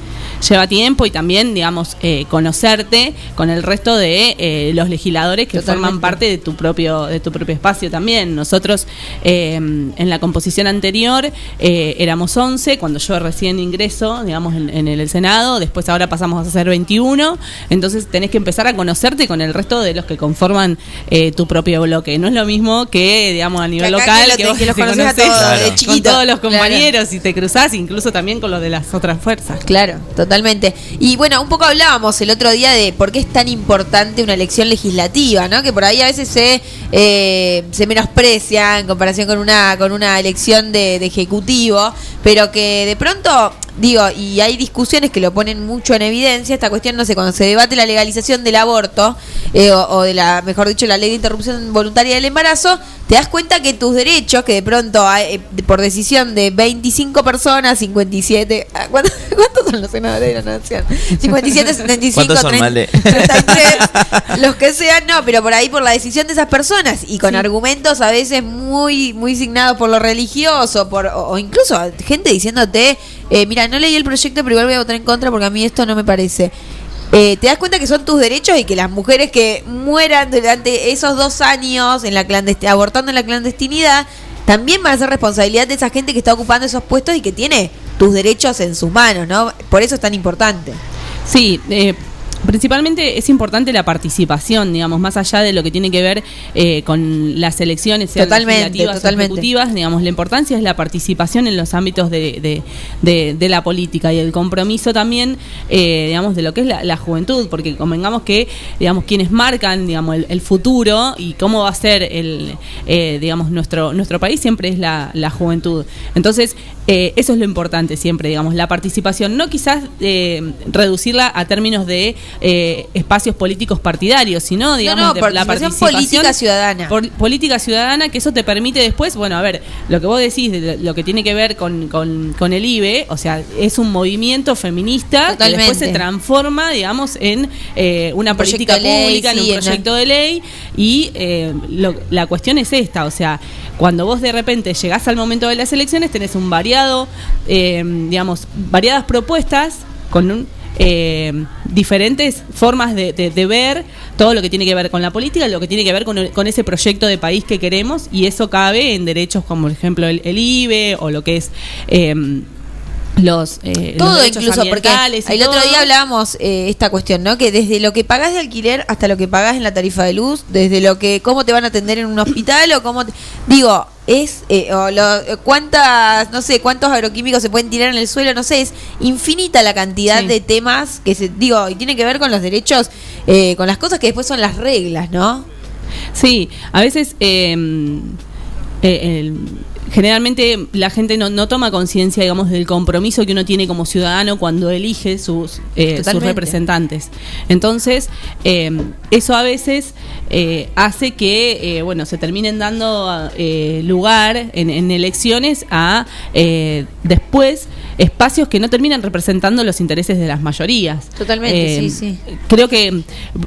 Lleva tiempo y también, digamos, eh, conocerte con el resto de eh, los legisladores que Totalmente. forman parte de tu propio de tu propio espacio también. Nosotros eh, en la composición anterior eh, éramos 11 cuando yo recién ingreso, digamos, en, en el Senado. Después ahora pasamos a ser 21. Entonces tenés que empezar a conocerte con el resto de los que conforman eh, tu propio bloque. No es lo mismo que, digamos, a nivel local que lo vos que los a conocés todos, Claro. de con todos los Claro. compañeros y te cruzás incluso también con los de las otras fuerzas. Claro, totalmente. Y bueno, un poco hablábamos el otro día de por qué es tan importante una elección legislativa, ¿no? Que por ahí a veces se, eh, se menosprecia en comparación con una, con una elección de, de ejecutivo, pero que de pronto, digo, y hay discusiones que lo ponen mucho en evidencia, esta cuestión, no sé, cuando se debate la legalización del aborto, eh, o, o de la, mejor dicho, la ley de interrupción voluntaria del embarazo, te das cuenta que tus derechos, que de pronto, eh, por decisión de 25 personas, 57, ah, ¿cuántos, cuántos son los senadores de la nación? 57, 75, ¿Cuántos son, 30, Male? 33, los que sean, no, pero por ahí por la decisión de esas personas y con argumentos a veces muy muy signados por lo religioso, por o, o incluso gente diciéndote, eh, mira, no leí el proyecto, pero igual voy a votar en contra porque a mí esto no me parece. Eh, te das cuenta que son tus derechos y que las mujeres que mueran durante esos dos años en la abortando en la clandestinidad también van a ser responsabilidad de esa gente que está ocupando esos puestos y que tiene tus derechos en sus manos, ¿no? Por eso es tan importante. Sí, eh, principalmente es importante la participación, digamos, más allá de lo que tiene que ver eh, con las elecciones sean Totalmente, legislativas o totalmente. ejecutivas, digamos, la importancia es la participación en los ámbitos de, de- de- de la política y el compromiso también, eh, digamos, de lo que es la, la juventud, porque convengamos que, digamos, quienes marcan, digamos, el, el futuro y cómo va a ser el, eh, digamos, nuestro nuestro país siempre es la, la juventud. Entonces, eh, eso es lo importante siempre, digamos, la participación. No quizás eh, reducirla a términos de eh, espacios políticos partidarios, sino, digamos, no, la participación política ciudadana. por- política ciudadana, que eso te permite después, bueno, a ver, lo que vos decís de lo que tiene que ver con, con, con el IBE, o sea, es un movimiento feminista que después Totalmente. se transforma, digamos, en una Un política ley, pública, en sí, un proyecto de ley, y eh, lo- la cuestión es esta, o sea, cuando vos de repente llegás al momento de las elecciones, tenés un variado, eh, digamos, variadas propuestas con un eh, diferentes formas de, de- ver todo lo que tiene que ver con la política, lo que tiene que ver con, con ese proyecto de país que queremos y eso cabe en derechos como por ejemplo el, el IBE o lo que es eh, los, eh, los todo incluso porque el otro día hablábamos eh, esta cuestión no que desde lo que pagás de alquiler hasta lo que pagás en la tarifa de luz desde lo que cómo te van a atender en un hospital o cómo te- digo es eh, o lo- cuántas no sé cuántos agroquímicos se pueden tirar en el suelo no sé es infinita la cantidad Sí. de temas que se digo y tiene que ver con los derechos eh, con las cosas que después son las reglas no Sí, a veces eh, eh, el- generalmente la gente no, no toma conciencia, digamos, del compromiso que uno tiene como ciudadano cuando elige sus, eh, sus representantes. Entonces, eh, eso a veces eh, hace que, eh, bueno, se terminen dando eh, lugar en, en elecciones a eh, después espacios que no terminan representando los intereses de las mayorías. Totalmente, sí, sí. Creo que,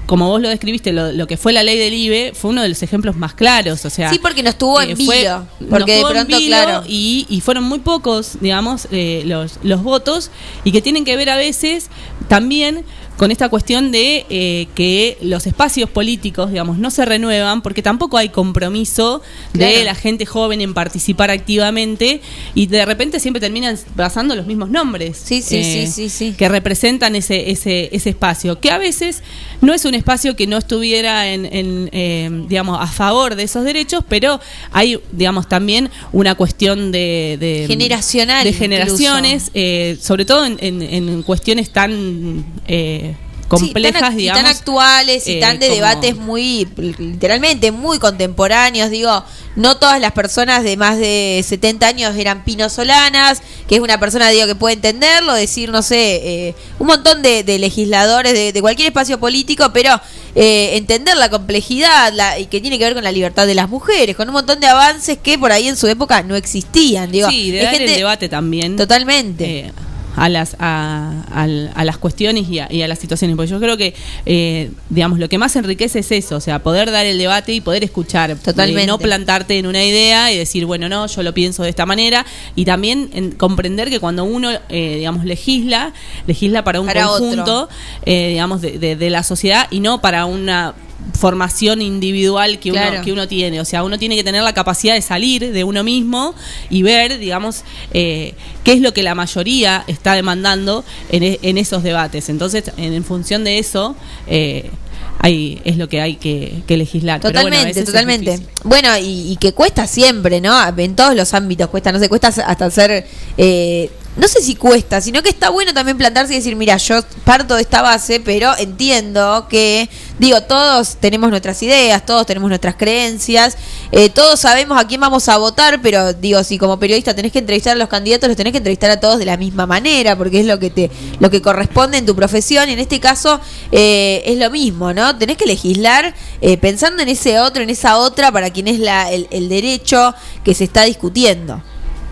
como vos lo describiste, lo, lo que fue la ley del IBE fue uno de los ejemplos más claros. O sea, Sí, porque nos tuvo en fue- vilo, porque de pronto, claro. Y, y fueron muy pocos, digamos, eh, los, los votos y que tienen que ver a veces también con esta cuestión de eh, que los espacios políticos, digamos, no se renuevan porque tampoco hay compromiso de la gente joven en participar activamente y de repente siempre terminan pasando los mismos nombres. eh, Sí, sí, sí, sí, sí. Que representan ese, ese, ese espacio, que a veces no es un espacio que no estuviera en, en, eh, digamos, a favor de esos derechos, pero hay, digamos, también una cuestión de, de Generacional de generaciones, eh, sobre todo en, en- en cuestiones tan eh, complejas, Sí, tan, ac- y digamos. tan actuales y eh, tan de como- debates muy, literalmente, muy contemporáneos. Digo, no todas las personas de más de 70 años eran Pino Solanas, que es una persona, digo, que puede entenderlo, decir, no sé, eh, un montón de, de legisladores de, de cualquier espacio político, pero eh, entender la complejidad la, y que tiene que ver con la libertad de las mujeres, con un montón de avances que por ahí en su época no existían. Digo, sí, de es dar gente- el debate también. Totalmente. Eh, a las a, al- a las cuestiones y a, y a las situaciones. Porque yo creo que eh, digamos lo que más enriquece es eso o sea poder dar el debate y poder escuchar Totalmente. Eh, no plantarte en una idea y decir bueno no yo lo pienso de esta manera y también en- comprender que cuando uno eh, digamos legisla legisla para un Para conjunto eh, digamos de, de- de la sociedad y no para una formación individual que uno, que uno tiene. O sea, uno tiene que tener la capacidad de salir de uno mismo y ver, digamos, eh, qué es lo que la mayoría está demandando en, e- en esos debates. Entonces, en, en función de eso, eh, hay, es lo que hay que, que legislar. Pero bueno, a Totalmente, totalmente. Bueno, y, y que cuesta siempre, ¿no? En todos los ámbitos cuesta, no sé, cuesta hasta hacer... eh, no sé si cuesta, sino que está bueno también plantarse y decir, mira, yo parto de esta base, pero entiendo que, digo, todos tenemos nuestras ideas, todos tenemos nuestras creencias, eh, todos sabemos a quién vamos a votar, pero digo, si como periodista tenés que entrevistar a los candidatos, los tenés que entrevistar a todos de la misma manera, porque es lo que te, lo que corresponde en tu profesión, y en este caso eh, es lo mismo, ¿no? Tenés que legislar eh, pensando en ese otro, en esa otra, para quien es la, el, el derecho que se está discutiendo.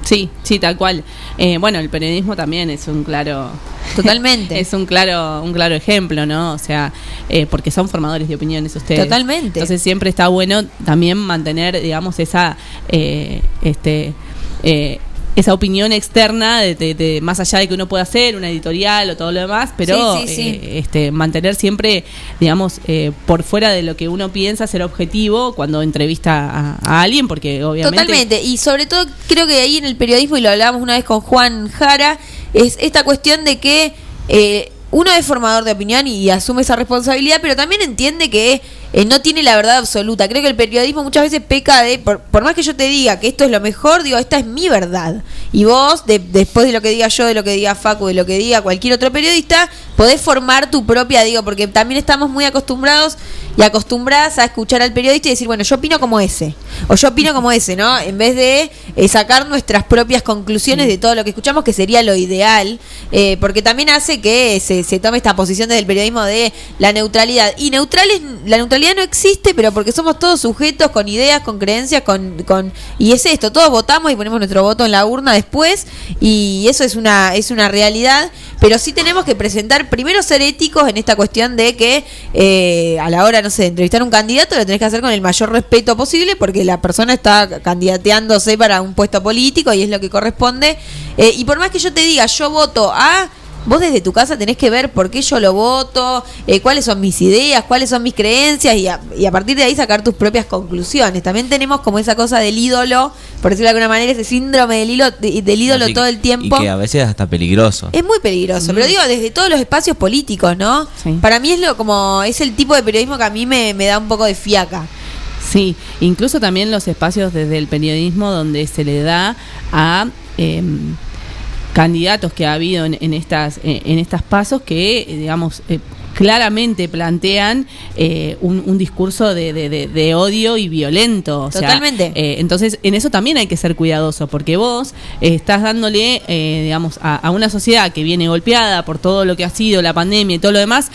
Sí, sí, tal cual. Eh, bueno, el periodismo también es un claro. Totalmente. es un claro, un claro ejemplo, ¿no? O sea, eh, porque son formadores de opiniones ustedes. Totalmente. Entonces siempre está bueno también mantener, digamos, esa, eh, este, eh, esa opinión externa de, de- de- más allá de que uno pueda hacer una editorial o todo lo demás, pero Sí, sí, sí. eh, este, mantener siempre, digamos, eh, por fuera de lo que uno piensa, ser objetivo cuando entrevista a, a alguien, porque obviamente Totalmente. Y sobre todo creo que ahí en el periodismo, y lo hablábamos una vez con Juan Jara, es esta cuestión de que eh, uno es formador de opinión y asume esa responsabilidad, pero también entiende que eh, no tiene la verdad absoluta. Creo que el periodismo muchas veces peca de, por, por más que yo te diga que esto es lo mejor, digo, esta es mi verdad. Y vos, de- después de lo que diga yo, de lo que diga Facu, de lo que diga cualquier otro periodista, podés formar tu propia, digo, porque también estamos muy acostumbrados y acostumbradas a escuchar al periodista y decir, bueno, yo opino como ese, o yo opino como ese, ¿no? En vez de eh, sacar nuestras propias conclusiones de todo lo que escuchamos, que sería lo ideal, eh, porque también hace que se, se tome esta posición desde el periodismo de la neutralidad. Y neutral es- la neutralidad no existe, pero porque somos todos sujetos con ideas, con creencias, con, con y es esto, todos votamos y ponemos nuestro voto en la urna después, y eso es una, es una realidad, pero sí tenemos que presentar, primero ser éticos en esta cuestión de que eh, a la hora, no sé, de entrevistar a un candidato lo tenés que hacer con el mayor respeto posible, porque la persona está candidateándose para un puesto político y es lo que corresponde. Eh, y por más que yo te diga, yo voto a Vos desde tu casa tenés que ver por qué yo lo voto, eh, cuáles son mis ideas, cuáles son mis creencias y a, y a partir de ahí sacar tus propias conclusiones. También tenemos como esa cosa del ídolo, por decirlo de alguna manera, ese síndrome del, hilo, de- del ídolo Así todo el tiempo. Y que a veces es hasta peligroso. Es muy peligroso, pero digo desde todos los espacios políticos, ¿no? Para mí es lo como es el tipo de periodismo que a mí me, me da un poco de fiaca. Sí, incluso también los espacios desde el periodismo donde se le da a em, candidatos que ha habido en, en estas en, en estas pasos que eh, digamos eh, claramente plantean eh, un, un discurso de, de- de- de odio y violento. O sea, Totalmente. eh, entonces, en eso también hay que ser cuidadoso, porque vos eh, estás dándole, eh, digamos, a, a una sociedad que viene golpeada por todo lo que ha sido la pandemia y todo lo demás,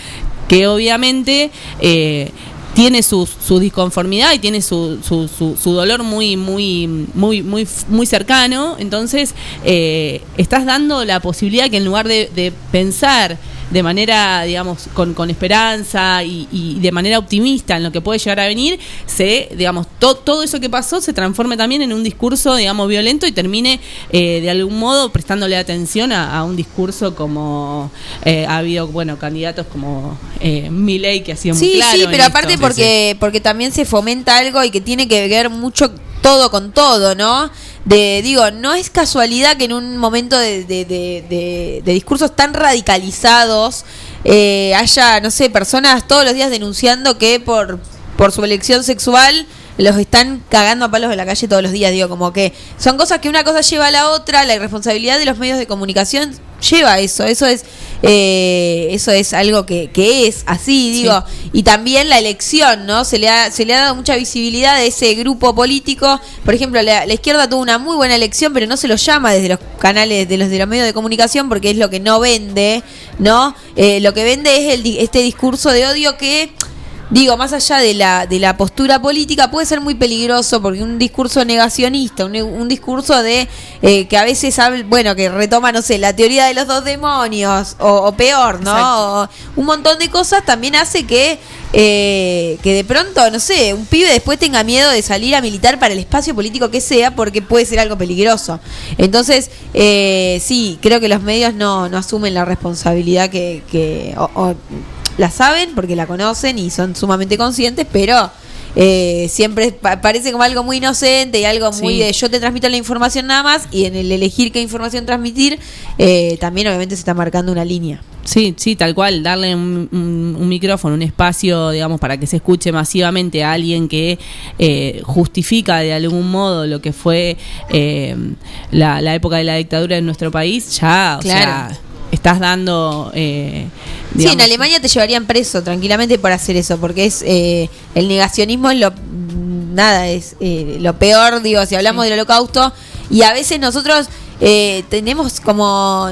que obviamente eh, tiene su, su disconformidad y tiene su, su, su, su dolor muy, muy, muy, muy, muy cercano. Entonces, eh, estás dando la posibilidad que en lugar de, de pensar de manera, digamos, con, con esperanza y, y de manera optimista en lo que puede llegar a venir, se, digamos, to- todo eso que pasó se transforme también en un discurso, digamos, violento y termine eh, de algún modo prestándole atención a, a un discurso como eh, ha habido, bueno, candidatos como eh, Milei que ha sido muy Sí, claro. sí, pero esto. aparte porque, porque también se fomenta algo y que tiene que ver mucho todo con todo, ¿no? De, digo, no es casualidad que en un momento de, discursos tan radicalizados eh, haya, no sé, personas todos los días denunciando que por, por su elección sexual los están cagando a palos en la calle todos los días, digo, como que son cosas que una cosa lleva a la otra, la irresponsabilidad de los medios de comunicación lleva a eso, eso es eh, eso es algo que, que es así, digo, y también la elección, ¿no? Se le, ha, se le ha dado mucha visibilidad a ese grupo político, por ejemplo, la, la izquierda tuvo una muy buena elección, pero no se lo llama desde los canales, de los, de los medios de comunicación, porque es lo que no vende, ¿no? Eh, lo que vende es el, este discurso de odio que digo, más allá de la, de la postura política, puede ser muy peligroso porque un discurso negacionista, un, un discurso de eh, que a veces, habl- bueno, que retoma, no sé, la teoría de los dos demonios, o, o peor, ¿no? O un montón de cosas también hace que, eh, que de pronto, no sé, un pibe después tenga miedo de salir a militar para el espacio político que sea porque puede ser algo peligroso. Entonces, eh, sí, creo que los medios no, no asumen la responsabilidad que... que o- o la saben porque la conocen y son sumamente conscientes, pero eh, siempre pa- parece como algo muy inocente y algo muy Sí. de yo te transmito la información nada más y en el elegir qué información transmitir eh, también obviamente se está marcando una línea. Sí, sí, tal cual, darle un, un- un micrófono, un espacio, digamos, para que se escuche masivamente a alguien que eh, justifica de algún modo lo que fue eh, la, la época de la dictadura en nuestro país, ya, o Claro. sea, estás dando... Eh, Sí, en Alemania te llevarían preso tranquilamente por hacer eso, porque es eh, el negacionismo es lo nada es eh, lo peor, digo, si hablamos del Holocausto y a veces nosotros eh, tenemos como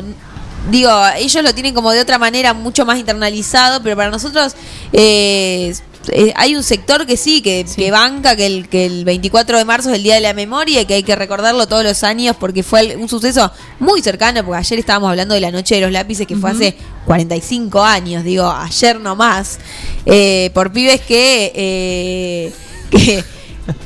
digo, ellos lo tienen como de otra manera mucho más internalizado, pero para nosotros eh, eh, hay un sector que sí, que, que banca que el, que el 24 de marzo es el Día de la Memoria y que hay que recordarlo todos los años porque fue un suceso muy cercano, porque ayer estábamos hablando de la Noche de los Lápices que fue Ujú. hace 45 años, digo, ayer nomás, eh, por pibes que... eh, que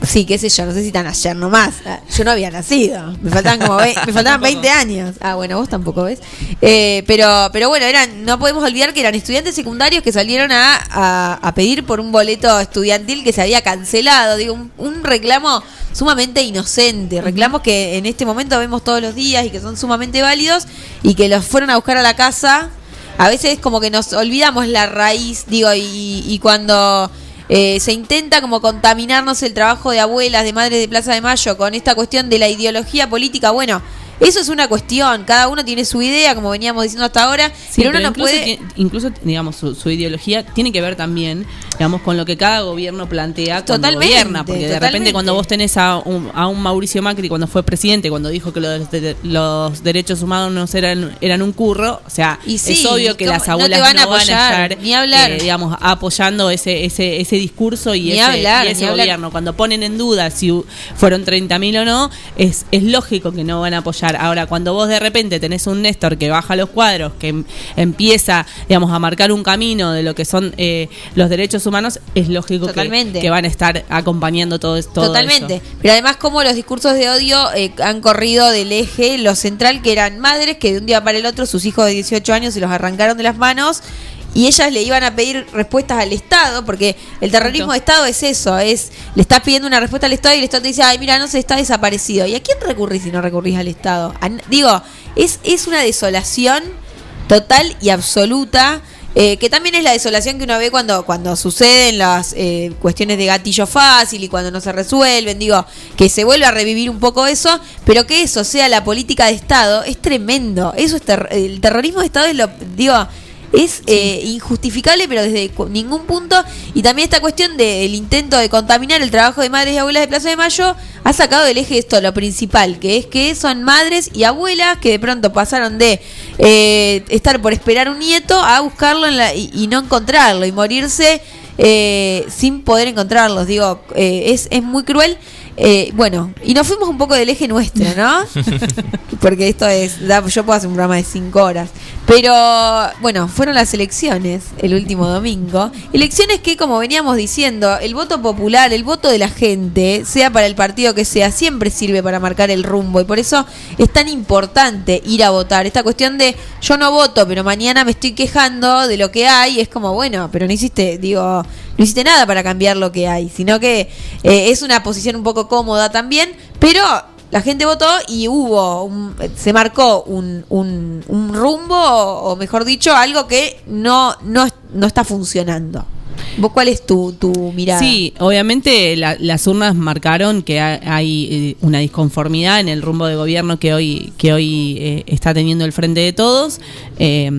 Sí, qué sé yo, no sé si tan ayer nomás. Ah, Yo no había nacido. Me faltaban como ve- me faltaban 20 años. Ah, bueno, vos tampoco ves. Eh, pero, pero bueno, eran, no podemos olvidar que eran estudiantes secundarios que salieron a, a- a pedir por un boleto estudiantil que se había cancelado. Digo, un, un reclamo sumamente inocente. Reclamos que en este momento vemos todos los días y que son sumamente válidos y que los fueron a buscar a la casa. A veces como que nos olvidamos la raíz, digo, y, y cuando eh, se intenta como contaminarnos el trabajo de abuelas, de madres de Plaza de Mayo con esta cuestión de la ideología política. Bueno, eso es una cuestión, cada uno tiene su idea, como veníamos diciendo hasta ahora, Sí, pero uno no incluso, puede... incluso, digamos, su, su ideología tiene que ver también, digamos, con lo que cada gobierno plantea cuando Totalmente, gobierna. Porque de repente cuando vos tenés a un, a un Mauricio Macri cuando fue presidente, cuando dijo que los, de- los derechos humanos eran, eran un curro, o sea, Y sí, es obvio que las No abuelas a no van a apoyar, estar, ni hablar. eh, digamos, apoyando ese, ese, ese discurso y Ni ese, hablar, y ese ni hablar. gobierno. Cuando ponen en duda si fueron 30.000 o no, es, es lógico que no van a apoyar. Ahora, cuando vos de repente tenés un Néstor que baja los cuadros, que em- empieza, digamos, a marcar un camino de lo que son eh, los derechos humanos, es lógico que, que van a estar acompañando todo, es- todo Totalmente. eso. Pero además como los discursos de odio eh, han corrido del eje, lo central, que eran madres que de un día para el otro sus hijos de 18 años se los arrancaron de las manos y ellas le iban a pedir respuestas al Estado, porque el terrorismo de Estado es eso, es le estás pidiendo una respuesta al Estado y el Estado te dice, ay, mira, no se está desaparecido. ¿Y a quién recurrís si no recurrís al Estado? A digo, es, es una desolación total y absoluta. eh, que también es la desolación que uno ve cuando, cuando suceden las eh, cuestiones de gatillo fácil y cuando no se resuelven, digo, que se vuelve a revivir un poco eso, pero que eso sea la política de Estado es tremendo. Eso es ter- el terrorismo de Estado es lo, digo, es eh, injustificable, pero desde ningún punto. Y también esta cuestión del intento de contaminar el trabajo de madres y abuelas de Plaza de Mayo ha sacado del eje esto, lo principal, que es que son madres y abuelas que de pronto pasaron de eh, estar por esperar un nieto a buscarlo en la- y, y no encontrarlo y morirse eh, sin poder encontrarlos. Digo, eh, es, es muy cruel. Eh, bueno, y nos fuimos un poco del eje nuestro, ¿no? Porque esto es, da- yo puedo hacer un programa de cinco horas. Pero bueno, fueron las elecciones el último domingo. Elecciones que, como veníamos diciendo, el voto popular, el voto de la gente, sea para el partido que sea, siempre sirve para marcar el rumbo. Y por eso es tan importante ir a votar. Esta cuestión de yo no voto, pero mañana me estoy quejando de lo que hay, es como, bueno, pero no hiciste, digo, no hiciste nada para cambiar lo que hay, sino que eh, es una posición un poco cómoda también, pero la gente votó y hubo, un- se marcó un, un- un rumbo, o mejor dicho, algo que no, no, no está funcionando. ¿Vos cuál es tu, tu mirada? Sí, obviamente la- las urnas marcaron que ha- hay eh, una disconformidad en el rumbo de gobierno que hoy que hoy eh, está teniendo el frente de todos eh,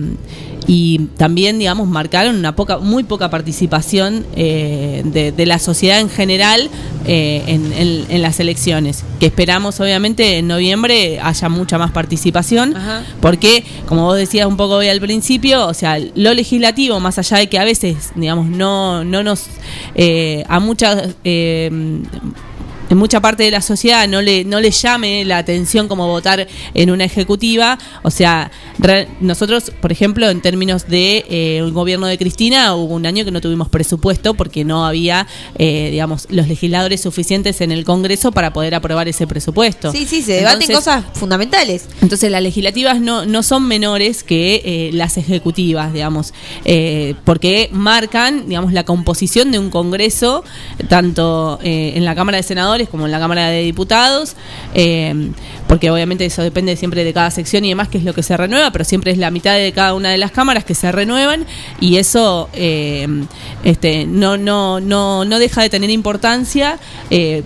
y también digamos marcaron una poca muy poca participación eh, de, de la sociedad en general eh, en, en- en las elecciones que esperamos obviamente en noviembre haya mucha más participación Ajá. porque, como vos decías un poco hoy al principio, o sea, lo legislativo, más allá de que a veces, digamos, no, no nos. eh, a muchas. eh, en mucha parte de la sociedad no le, no le llame la atención como votar en una ejecutiva. O sea, re- nosotros, por ejemplo, en términos de eh, un gobierno de Cristina, hubo un año que no tuvimos presupuesto porque no había, eh, digamos, los legisladores suficientes en el Congreso para poder aprobar ese presupuesto. Sí, sí, se debaten Entonces, cosas fundamentales. entonces las legislativas no, no son menores que eh, las ejecutivas, digamos, eh, porque marcan, digamos, la composición de un Congreso, tanto eh, en la Cámara de Senadores como en la Cámara de Diputados, eh, porque obviamente eso depende siempre de cada sección y demás, que es lo que se renueva, pero siempre es la mitad de cada una de las cámaras que se renuevan y eso eh, este, no, no, no, no deja de tener importancia. eh,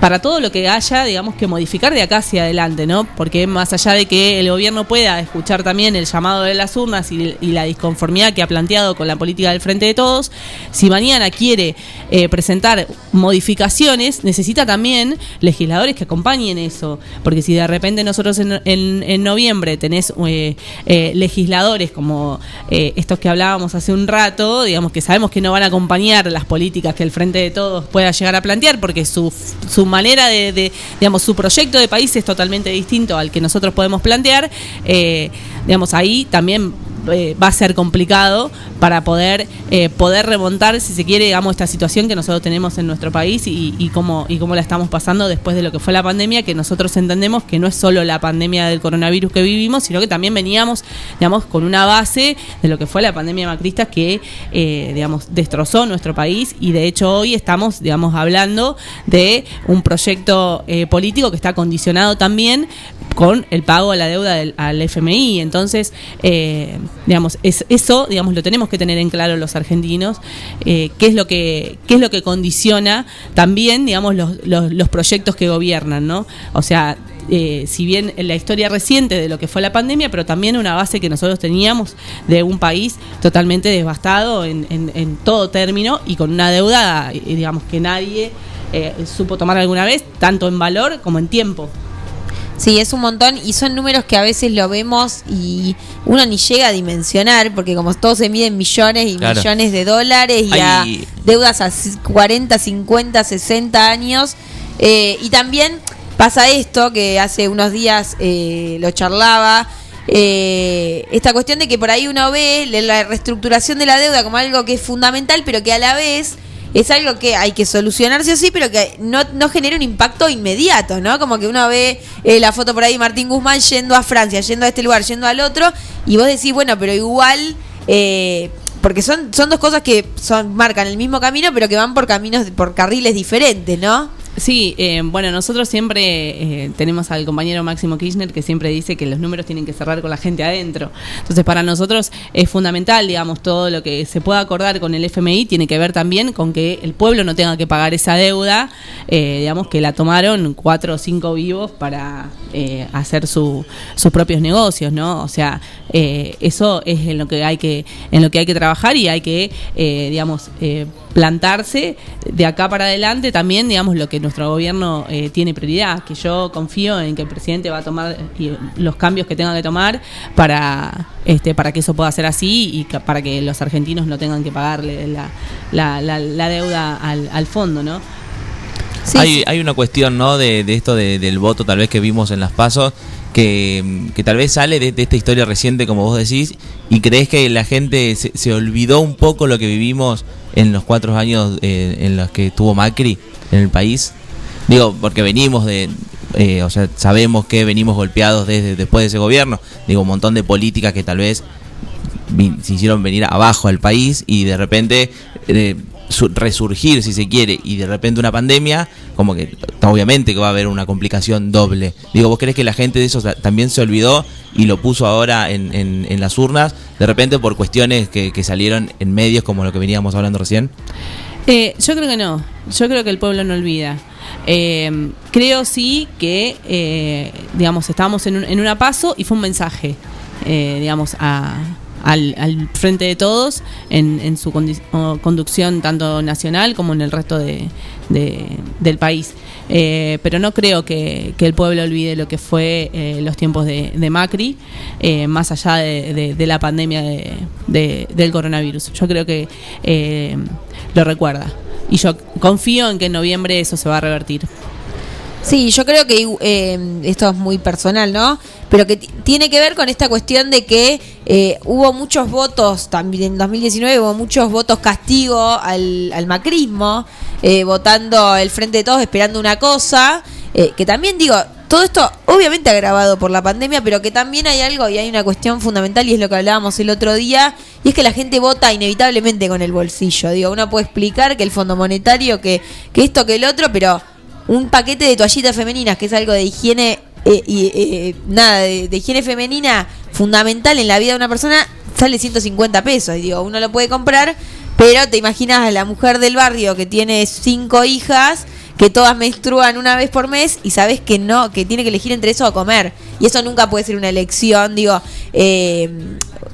para todo lo que haya, digamos, que modificar de acá hacia adelante, ¿no? Porque más allá de que el gobierno pueda escuchar también el llamado de las urnas y, la disconformidad que ha planteado con la política del Frente de Todos, si mañana quiere eh, presentar modificaciones, necesita también legisladores que acompañen eso. Porque si de repente nosotros en, en- en noviembre tenés eh, eh, legisladores como eh, estos que hablábamos hace un rato, digamos que sabemos que no van a acompañar las políticas que el Frente de Todos pueda llegar a plantear, porque su, su manera de, de, digamos, su proyecto de país es totalmente distinto al que nosotros podemos plantear, eh, digamos, ahí también eh, va a ser complicado para poder eh, poder remontar, si se quiere, digamos, esta situación que nosotros tenemos en nuestro país y, y cómo y cómo la estamos pasando después de lo que fue la pandemia, que nosotros entendemos que no es solo la pandemia del coronavirus que vivimos, sino que también veníamos, digamos, con una base de lo que fue la pandemia macrista que, eh, digamos, destrozó nuestro país y de hecho hoy estamos, digamos, hablando de un proyecto eh, político que está condicionado también con el pago a la deuda del, al FMI. Entonces, eh, digamos, es, eso, digamos, lo tenemos que tener en claro los argentinos, eh, qué es lo que, qué es lo que condiciona también, digamos, los, los, los proyectos que gobiernan, ¿no? O sea, eh, si bien en la historia reciente de lo que fue la pandemia, pero también una base que nosotros teníamos de un país totalmente devastado en, en- en todo término y con una deuda, eh, digamos, que nadie eh, supo tomar alguna vez, tanto en valor como en tiempo. Sí, es un montón y son números que a veces lo vemos y uno ni llega a dimensionar porque como todo se mide en millones y Claro. millones de dólares y a deudas a 40, 50, 60 años eh, y también pasa esto que hace unos días eh, lo charlaba eh, esta cuestión de que por ahí uno ve la reestructuración de la deuda como algo que es fundamental pero que a la vez es algo que hay que solucionar sí o sí, pero que no, no genera un impacto inmediato, ¿no? Como que uno ve eh, la foto por ahí de Martín Guzmán yendo a Francia, yendo a este lugar, yendo al otro, y vos decís, bueno, pero igual, eh, porque son, son dos cosas que son marcan el mismo camino, pero que van por caminos, por carriles diferentes, ¿no? Sí, eh, bueno, nosotros siempre eh, tenemos al compañero Máximo Kirchner que siempre dice que los números tienen que cerrar con la gente adentro. Entonces, para nosotros es fundamental, digamos, todo lo que se pueda acordar con el FMI tiene que ver también con que el pueblo no tenga que pagar esa deuda, eh, digamos, que la tomaron cuatro o cinco vivos para eh, hacer su- sus propios negocios, ¿no? O sea, eh, eso es en lo que hay que en lo que hay que trabajar y hay que, eh, digamos, plantarse de acá para adelante también, digamos, lo que nuestro gobierno eh, tiene prioridad, que yo confío en que el presidente va a tomar eh, los cambios que tenga que tomar para este para que eso pueda ser así y para que los argentinos no tengan que pagarle la, la, la- la deuda al, al fondo, ¿no? hay, hay una cuestión, ¿no? De, de esto de- del voto, tal vez que vimos en las pasos, que, que tal vez sale de, de esta historia reciente, como vos decís, y crees que la gente se, se olvidó un poco lo que vivimos en los cuatro años eh, en los que tuvo Macri en el país. Digo, porque venimos de. eh, o sea, sabemos que venimos golpeados desde después de ese gobierno. Digo, un montón de políticas que tal vez se hicieron venir abajo al país y de repente eh, resurgir si se quiere y de repente una pandemia como que obviamente que va a haber una complicación doble digo vos crees que la gente de eso ta- también se olvidó y lo puso ahora en, en- las urnas de repente por cuestiones que, que salieron en medios como lo que veníamos hablando recién Eh, yo creo que no. Yo creo que el pueblo no olvida. Eh, creo sí que, eh, digamos, estábamos en un, en una paso y fue un mensaje, eh, digamos, a- al, al frente de todos en, en su conducción tanto nacional como en el resto de, de- del país. Eh, pero no creo que, que el pueblo olvide lo que fue eh, los tiempos de, de Macri, eh, más allá de, de- la pandemia de- de- del coronavirus. Yo creo que lo recuerda. Y yo confío en que en noviembre eso se va a revertir. Sí, yo creo que eh, esto es muy personal, ¿no? Pero que ti- tiene que ver con esta cuestión de que eh, hubo muchos votos, también en 2019 hubo muchos votos castigo al, al macrismo, eh, votando el Frente de Todos, esperando una cosa, eh, que también digo, todo esto obviamente agravado por la pandemia, pero que también hay algo y hay una cuestión fundamental y es lo que hablábamos el otro día, y es que la gente vota inevitablemente con el bolsillo. Digo, uno puede explicar que el Fondo Monetario, que, que esto, que el otro, pero un paquete de toallitas femeninas, que es algo de higiene eh, eh, nada, de, higiene femenina fundamental en la vida de una persona, sale 150 pesos. Y digo, uno lo puede comprar, pero te imaginas la mujer del barrio que tiene cinco hijas, que todas menstruan una vez por mes y sabes que no, que tiene que elegir entre eso o comer. Y eso nunca puede ser una elección, digo, eh,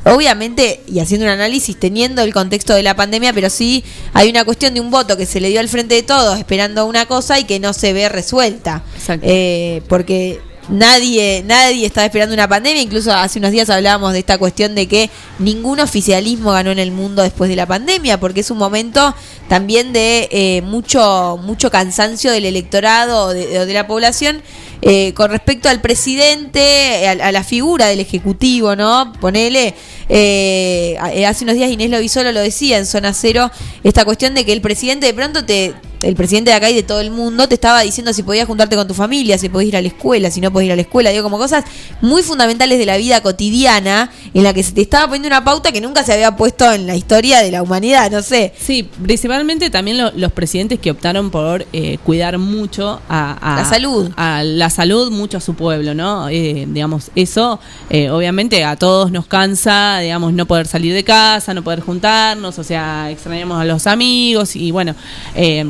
obviamente, y haciendo un análisis teniendo el contexto de la pandemia, pero sí hay una cuestión de un voto que se le dio al frente de todos esperando una cosa y que no se ve resuelta. Eh, porque nadie, nadie estaba esperando una pandemia, incluso hace unos días hablábamos de esta cuestión de que ningún oficialismo ganó en el mundo después de la pandemia, porque es un momento también de eh, mucho, mucho cansancio del electorado o de, la población. eh, con respecto al presidente, a, a la figura del ejecutivo, ¿no? Ponele, eh, eh, hace unos días Inés Lovisolo lo decía en Zona Cero, esta cuestión de que el presidente de pronto te, el presidente de acá y de todo el mundo te estaba diciendo si podías juntarte con tu familia, si podías ir a la escuela, si no podías ir a la escuela, digo, como cosas muy fundamentales de la vida cotidiana en la que se te estaba poniendo una pauta que nunca se había puesto en la historia de la humanidad, no sé. Sí, principalmente también lo- los presidentes que optaron por eh, cuidar mucho a, a- La salud. a la salud, mucho a su pueblo, ¿no? Eh, digamos, eso eh, obviamente a todos nos cansa, digamos, no poder salir de casa, no poder juntarnos, o sea, extrañamos a los amigos y bueno, eh,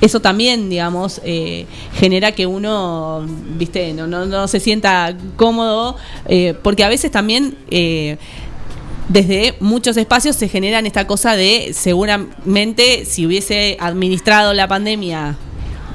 eso también, digamos, eh, genera que uno, viste, no, no, no se sienta cómodo, eh, porque a veces también... eh, desde muchos espacios se generan esta cosa de seguramente si hubiese administrado la pandemia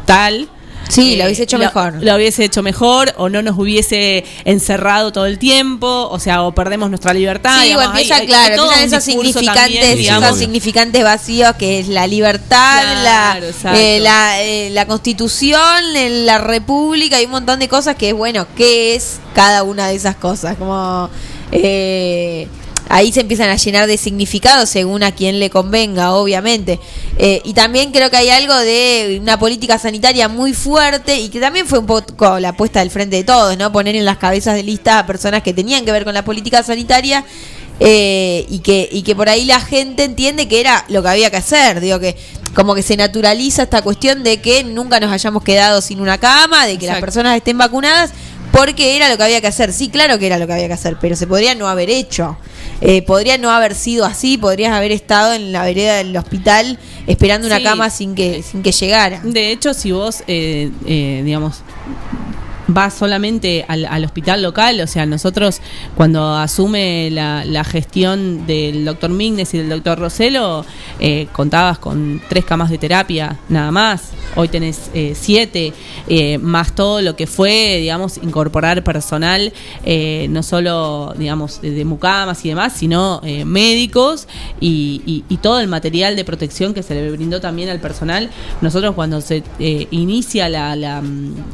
tal Sí, lo hubiese hecho mejor. lo hubiese hecho mejor o no nos hubiese encerrado todo el tiempo o sea o perdemos nuestra libertad Sí, o digamos, empieza, hay- hay- claro, hay empiezan esos significantes, también, esos significantes vacíos que es la libertad, Claro, la, eh, la, eh, la constitución, eh, la república y un montón de cosas que, bueno, ¿qué es cada una de esas cosas? Como eh, ahí se empiezan a llenar de significados según a quien le convenga, obviamente. Eh, y también creo que hay algo de una política sanitaria muy fuerte y que también fue un poco la apuesta del frente de todos, ¿no? Poner en las cabezas de lista a personas que tenían que ver con la política sanitaria eh, y que y que por ahí la gente entiende que era lo que había que hacer digo que como que se naturaliza esta cuestión de que nunca nos hayamos quedado sin una cama de que las personas estén vacunadas porque era lo que había que hacer sí claro que era lo que había que hacer pero se podría no haber hecho Eh, podría no haber sido así podrías haber estado en la vereda del hospital esperando una cama sin que sin que llegara. De hecho, si vos, eh, eh, digamos, vas solamente al, al hospital local, o sea, nosotros cuando asume la, la gestión del doctor Mignes y del doctor Roselo, eh, contabas con tres camas de terapia, nada más. Hoy tenés eh, siete, eh, más todo lo que fue, digamos, incorporar personal, eh, no solo, digamos, de, mucamas y demás, sino eh, médicos y, todo el material de protección que se le brindó también al personal. Nosotros cuando se inicia la, la,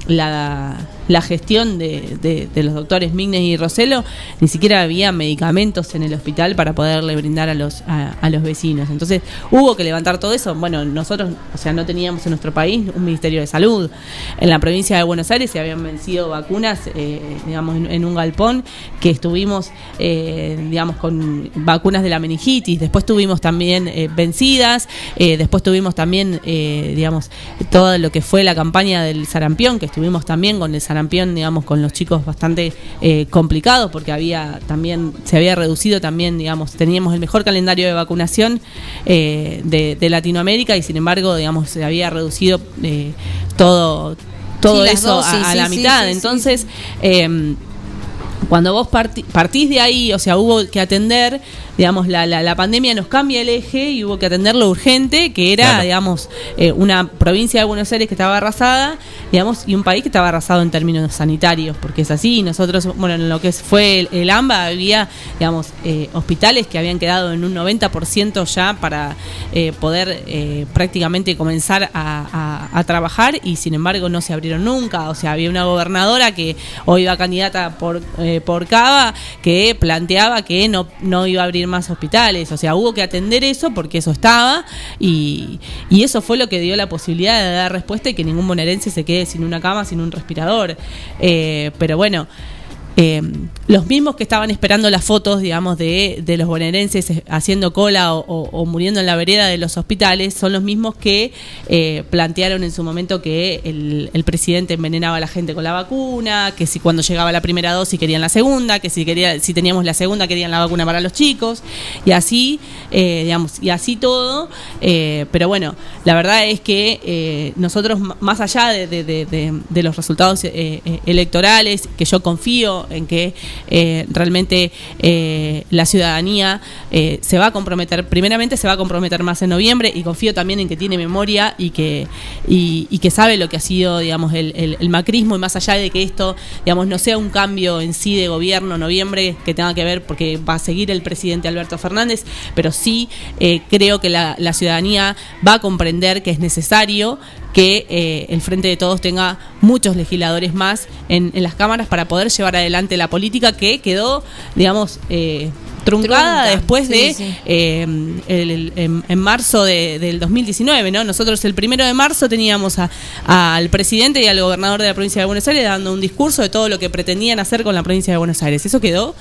la- la gestión de, los doctores Mignes y Roselo, ni siquiera había medicamentos en el hospital para poderle brindar a los, a, los vecinos. Entonces hubo que levantar todo eso. Bueno, nosotros, o sea, no teníamos en nuestro país un Ministerio de Salud. En la provincia de Buenos Aires se habían vencido vacunas, eh, digamos, en, un galpón que estuvimos, eh, digamos, con vacunas de la meningitis. Después tuvimos también eh, vencidas. después tuvimos también, digamos, todo lo que fue la campaña del sarampión, que estuvimos también con el sarampión, digamos, con los chicos bastante eh, complicados, porque había también, se había reducido también, digamos, teníamos el mejor calendario de vacunación eh, de, de Latinoamérica y sin embargo, digamos, se había reducido eh, todo todo Sí, eso a- dosis, a, sí, la sí, mitad. Entonces, em, cuando vos partís de ahí, o sea, hubo que atender, digamos, la, la, la pandemia nos cambia el eje y hubo que atender lo urgente, que era, Claro. digamos, eh, una provincia de Buenos Aires que estaba arrasada, digamos, y un país que estaba arrasado en términos sanitarios, porque es así. Nosotros, bueno, en lo que fue el, el AMBA, había, digamos, eh, hospitales que habían quedado en un 90% ya para eh, poder prácticamente comenzar a, a- a trabajar y sin embargo no se abrieron nunca. O sea, había una gobernadora que hoy va candidata por, por Cava que planteaba que no, no iba a abrir más hospitales. O sea, hubo que atender eso porque eso estaba y, y eso fue lo que dio la posibilidad de dar respuesta y que ningún bonaerense se quede sin una cama, sin un respirador. Eh, pero bueno. Eh, los mismos que estaban esperando las fotos, digamos, de, los bonaerenses haciendo cola o, muriendo en la vereda de los hospitales, son los mismos que eh, plantearon en su momento que el, presidente envenenaba a la gente con la vacuna, que si cuando llegaba la primera dosis querían la segunda, que si quería, si teníamos la segunda querían la vacuna para los chicos, y así, eh, digamos, y así todo. eh, pero bueno, la verdad es que eh, nosotros, más allá de, de- de- de- los resultados eh, electorales, que yo confío en que eh, realmente eh, la ciudadanía eh, se va a comprometer, primeramente se va a comprometer más en noviembre y confío también en que tiene memoria y que, y, que sabe lo que ha sido, digamos, el, el- el macrismo y más allá de que esto, digamos, no sea un cambio en sí de gobierno noviembre que tenga que ver porque va a seguir el presidente Alberto Fernández, pero sí creo que la, la ciudadanía va a comprender que es necesario que eh, el Frente de Todos tenga muchos legisladores más en, en las cámaras para poder llevar adelante la política que quedó, digamos, eh, truncada Trunca, después sí, de sí. eh, el- el- en, en marzo de- del 2019, ¿no? Nosotros el primero de marzo teníamos a- al presidente y al gobernador de la provincia de Buenos Aires dando un discurso de todo lo que pretendían hacer con la provincia de Buenos Aires. Eso quedó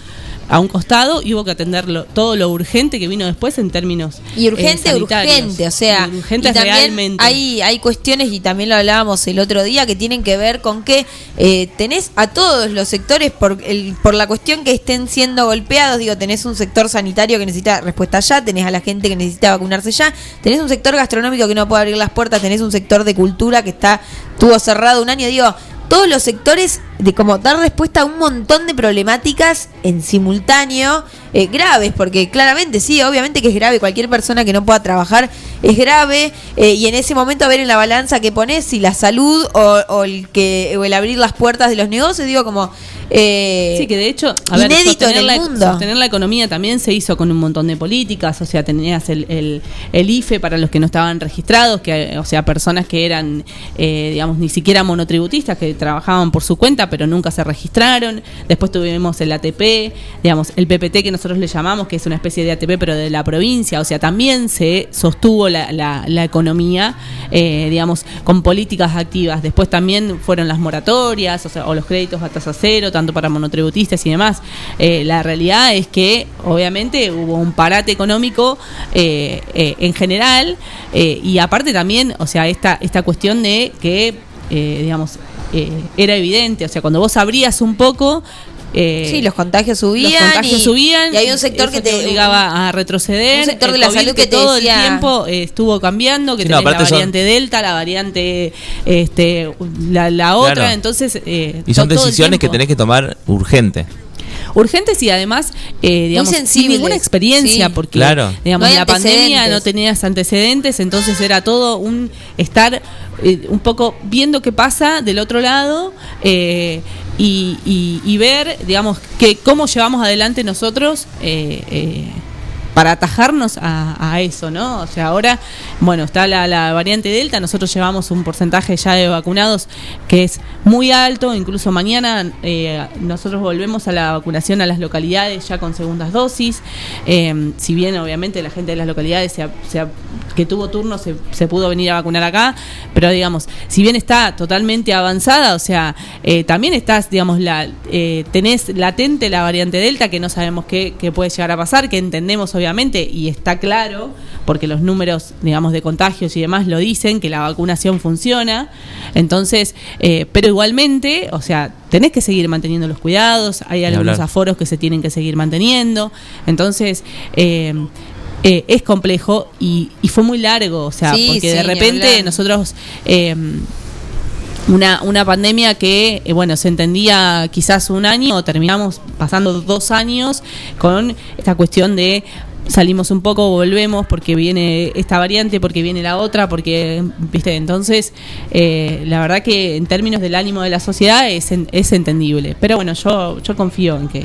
a un costado y hubo que atenderlo todo lo urgente que vino después en términos Y eh, urgente, sanitarios. urgente, o sea, Y urgente realmente. hay hay cuestiones y también lo hablábamos el otro día que tienen que ver con que eh, tenés a todos los sectores por el, por la cuestión que estén siendo golpeados, digo, tenés un sector sanitario que necesita respuesta ya, tenés a la gente que necesita vacunarse ya, tenés un sector gastronómico que no puede abrir las puertas, tenés un sector de cultura que está tuvo cerrado un año, digo, todos los sectores de como dar respuesta a un montón de problemáticas en simultáneo eh, graves, porque claramente sí, obviamente que es grave, cualquier persona que no pueda trabajar es grave, eh, y en ese momento a ver en la balanza que pones si la salud o, o el que o el abrir las puertas de los negocios, digo como eh, Sí, que de hecho, a ver, inédito en sostener el la, mundo. sostener la economía también se hizo con un montón de políticas, o sea, tenías el, el, el IFE para los que no estaban registrados, que o sea, personas que eran, eh, digamos, ni siquiera monotributistas, que trabajaban por su cuenta, pero nunca se registraron. Después tuvimos el ATP, digamos, el PPT que nosotros le llamamos, que es una especie de ATP, pero de la provincia, o sea, también se sostuvo la, la, la economía, eh, digamos, con políticas activas. Después también fueron las moratorias, o sea, o los créditos a tasa cero, tanto para monotributistas y demás. Eh, la realidad es que, obviamente, hubo un parate económico eh, en general y aparte también, o sea, esta, esta cuestión de que, digamos, era evidente, o sea, cuando vos abrías un poco... eh, Sí, los contagios subían. los contagios y, subían y hay un sector que te obligaba a retroceder un sector el de la COVID salud que te todo decía- el tiempo eh, estuvo cambiando que Sí, no, tenés la son- variante delta la variante este la, la otra Claro. entonces eh, Y son decisiones que tenés que tomar urgente. urgentes y además eh, digamos sin ninguna experiencia sí. porque Claro. digamos No la pandemia no tenías antecedentes entonces era todo un estar eh, un poco viendo qué pasa del otro lado eh, y, y- y ver digamos que cómo llevamos adelante nosotros eh, eh, para atajarnos a, eso, ¿no? O sea, ahora, bueno, está la, variante Delta, nosotros llevamos un porcentaje ya de vacunados que es muy alto, incluso mañana eh, nosotros volvemos a la vacunación a las localidades ya con segundas dosis, Eh, si bien obviamente la gente de las localidades se se que tuvo turno se, pudo venir a vacunar acá, pero digamos, si bien está totalmente avanzada, o sea, eh, también estás, digamos, la, eh, tenés latente la variante Delta, que no sabemos qué puede llegar a pasar, que entendemos obviamente, y está claro, porque los números, digamos, de contagios y demás lo dicen, que la vacunación funciona, entonces, eh, pero igualmente, o sea, tenés que seguir manteniendo los cuidados, hay algunos hablar. aforos que se tienen que seguir manteniendo, entonces... eh, eh, es complejo y, y fue muy largo, o sea, Sí, porque sí, de repente nosotros eh, una, una pandemia que, eh, bueno, se entendía quizás un año, terminamos pasando dos años con esta cuestión de salimos un poco, volvemos porque viene esta variante, porque viene la otra, porque, viste, entonces, eh, la verdad que en términos del ánimo de la sociedad es, es entendible. Pero bueno, yo, yo confío en que,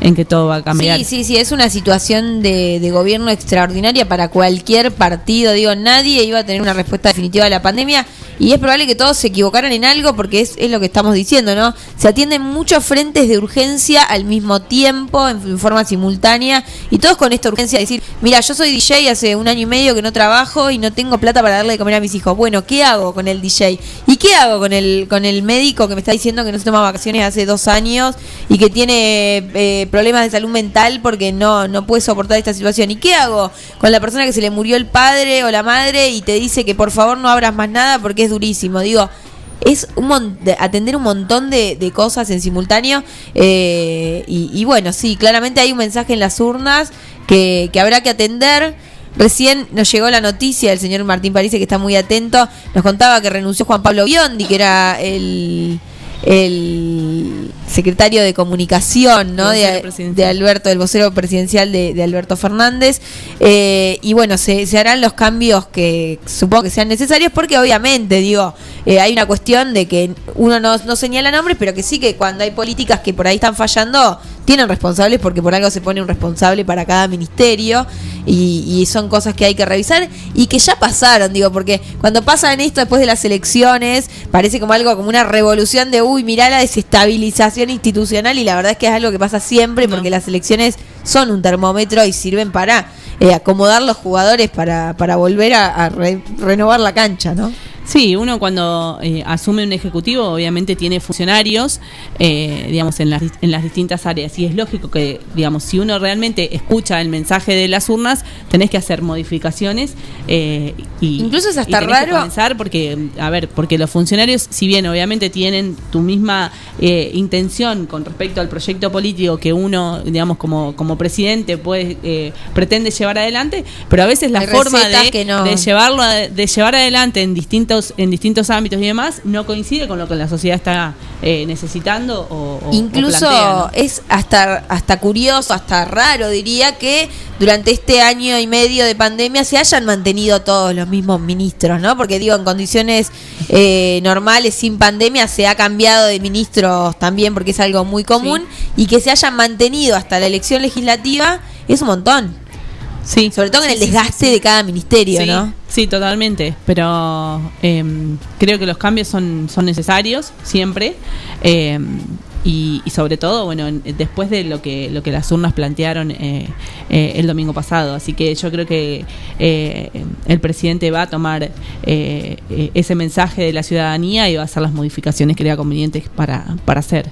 en que todo va a cambiar. Sí, sí, sí, es una situación de, de gobierno extraordinaria para cualquier partido. Digo, nadie iba a tener una respuesta definitiva a la pandemia y es probable que todos se equivocaran en algo porque es, es lo que estamos diciendo, ¿no? Se atienden muchos frentes de urgencia al mismo tiempo, en, forma simultánea, y todos con esta urgencia de decir, mira, yo soy DJ hace un año y medio que no trabajo y no tengo plata para darle de comer a mis hijos. Bueno, ¿qué hago con el DJ? ¿Y qué hago con el, con el médico que me está diciendo que no se toma vacaciones hace dos años y que tiene eh, problemas de salud mental porque no, no puede soportar esta situación? ¿Y qué hago con la persona que se le murió el padre o la madre y te dice que por favor no abras más nada porque es durísimo? Digo, es un atender un montón de, de cosas en simultáneo eh, y, y bueno, sí, claramente hay un mensaje en las urnas que, que habrá que atender. Recién nos llegó la noticia del señor Martín París, que está muy atento, nos contaba que renunció Juan Pablo Biondi, que era el, el secretario de comunicación ¿no? De, Alberto, el vocero presidencial de, de Alberto Fernández. Eh, y bueno, se, se harán los cambios que supongo que sean necesarios porque obviamente, digo, eh, hay una cuestión de que uno no, no señala nombres, pero que sí que cuando hay políticas que por ahí están fallando, tienen responsables porque por algo se pone un responsable para cada ministerio y, y son cosas que hay que revisar y que ya pasaron, digo, porque cuando pasan esto después de las elecciones, parece como algo, como una revolución de, uy, mirá la desestabilización institucional y la verdad es que es algo que pasa siempre porque las elecciones son un termómetro y sirven para eh, acomodar los jugadores para, para volver a, a re- renovar la cancha, ¿no? Sí, uno cuando eh, asume un ejecutivo obviamente tiene funcionarios, eh, digamos, en las, en las distintas áreas. Y es lógico que, digamos, si uno realmente escucha el mensaje de las urnas, tenés que hacer modificaciones. eh, y, Incluso es y hasta que raro. comenzar porque, a ver, porque los funcionarios, si bien obviamente tienen tu misma eh, intención con respecto al proyecto político que uno, digamos, como, como presidente puede, eh, pretende llevar adelante, pero a veces la Hay forma de, que no. de llevarlo de llevar adelante en distintos en distintos ámbitos y demás no coincide con lo que la sociedad está eh, necesitando o, o- o Incluso plantea, ¿no? es hasta, hasta curioso, hasta raro diría que durante este año y medio de pandemia se hayan mantenido todos los mismos ministros, ¿no? Porque digo, en condiciones eh, normales, sin pandemia, se ha cambiado de ministros también porque es algo muy común y que se hayan mantenido hasta la elección legislativa es un montón. Sí. Sobre todo en el desgaste de cada ministerio, sí, ¿no? Sí, totalmente. Pero eh, creo que los cambios son, son necesarios siempre. eh, y, y sobre todo, bueno, en- después de lo que, lo que las urnas plantearon eh, eh, el domingo pasado. Así que yo creo que eh, el presidente va a tomar eh, eh, ese mensaje de la ciudadanía y va a hacer las modificaciones que crea convenientes para, para hacer.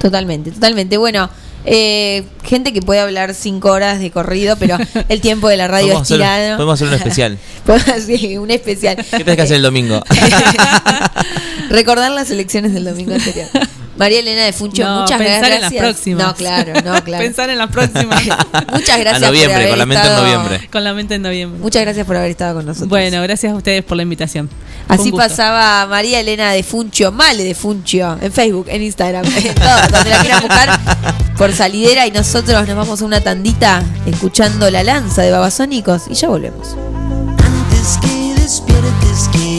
Totalmente, totalmente. Bueno, eh, gente que puede hablar cinco horas de corrido, pero el tiempo de la radio es hacer, tirano. podemos hacer un especial. Sí, un especial. ¿Qué tenés que hacer el domingo? Recordar las elecciones del domingo anterior. María Elena de Funcho, No, muchas pensar gracias. en las próximas. No, claro, no, claro. Pensar en las próximas. Muchas gracias A noviembre, por haber con la mente en estado- noviembre. Con la mente en noviembre. Muchas gracias por haber estado con nosotros. Bueno, gracias a ustedes por la invitación. Fue Así pasaba María Elena de Funcho, Male de Funcho, en Facebook, en Instagram, en todo, donde la quieran buscar por salidera y nosotros nos vamos a una tandita escuchando la lanza de Babasónicos y ya volvemos. Antes que despiertes quiero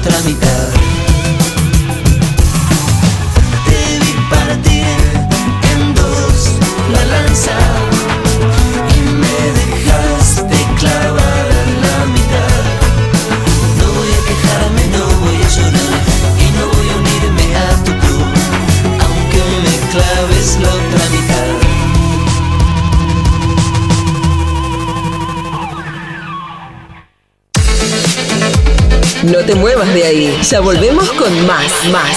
otra mitad. Muevas de ahí. Ya volvemos con más, más.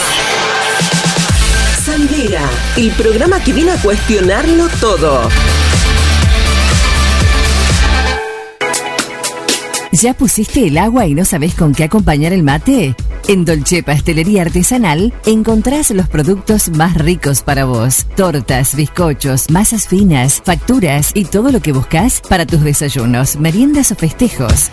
Sandera. el programa que viene a cuestionarlo todo. ¿Ya pusiste el agua y no sabes con qué acompañar el mate? En Dolce Pastelería Artesanal encontrás los productos más ricos para vos. Tortas, bizcochos, masas finas, facturas y todo lo que buscas para tus desayunos, meriendas o festejos.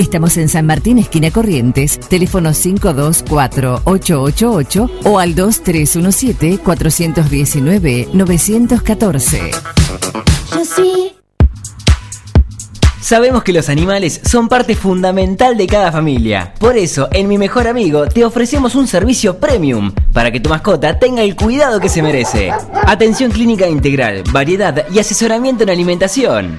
Estamos en San Martín, esquina Corrientes, teléfono 524-888 o al 2317-419-914. Yo sí. Sabemos que los animales son parte fundamental de cada familia. Por eso, en Mi Mejor Amigo te ofrecemos un servicio premium para que tu mascota tenga el cuidado que se merece. Atención clínica integral, variedad y asesoramiento en alimentación.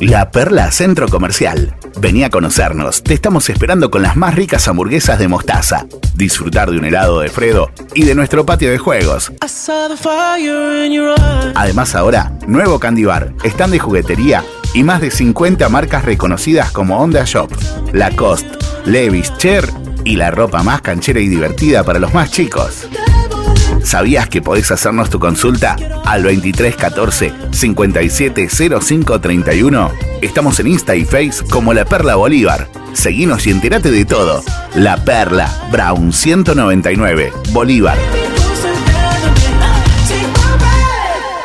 La Perla Centro Comercial. Vení a conocernos. Te estamos esperando con las más ricas hamburguesas de mostaza. Disfrutar de un helado de Fredo y de nuestro patio de juegos. Además ahora, nuevo Candy Bar, stand de juguetería y más de 50 marcas reconocidas como Onda Shop, Lacoste, Levi's, Cher y la ropa más canchera y divertida para los más chicos. ¿Sabías que podés hacernos tu consulta al 2314 570531? Estamos en Insta y Face como La Perla Bolívar. Seguinos y entérate de todo. La Perla, Brown 199, Bolívar.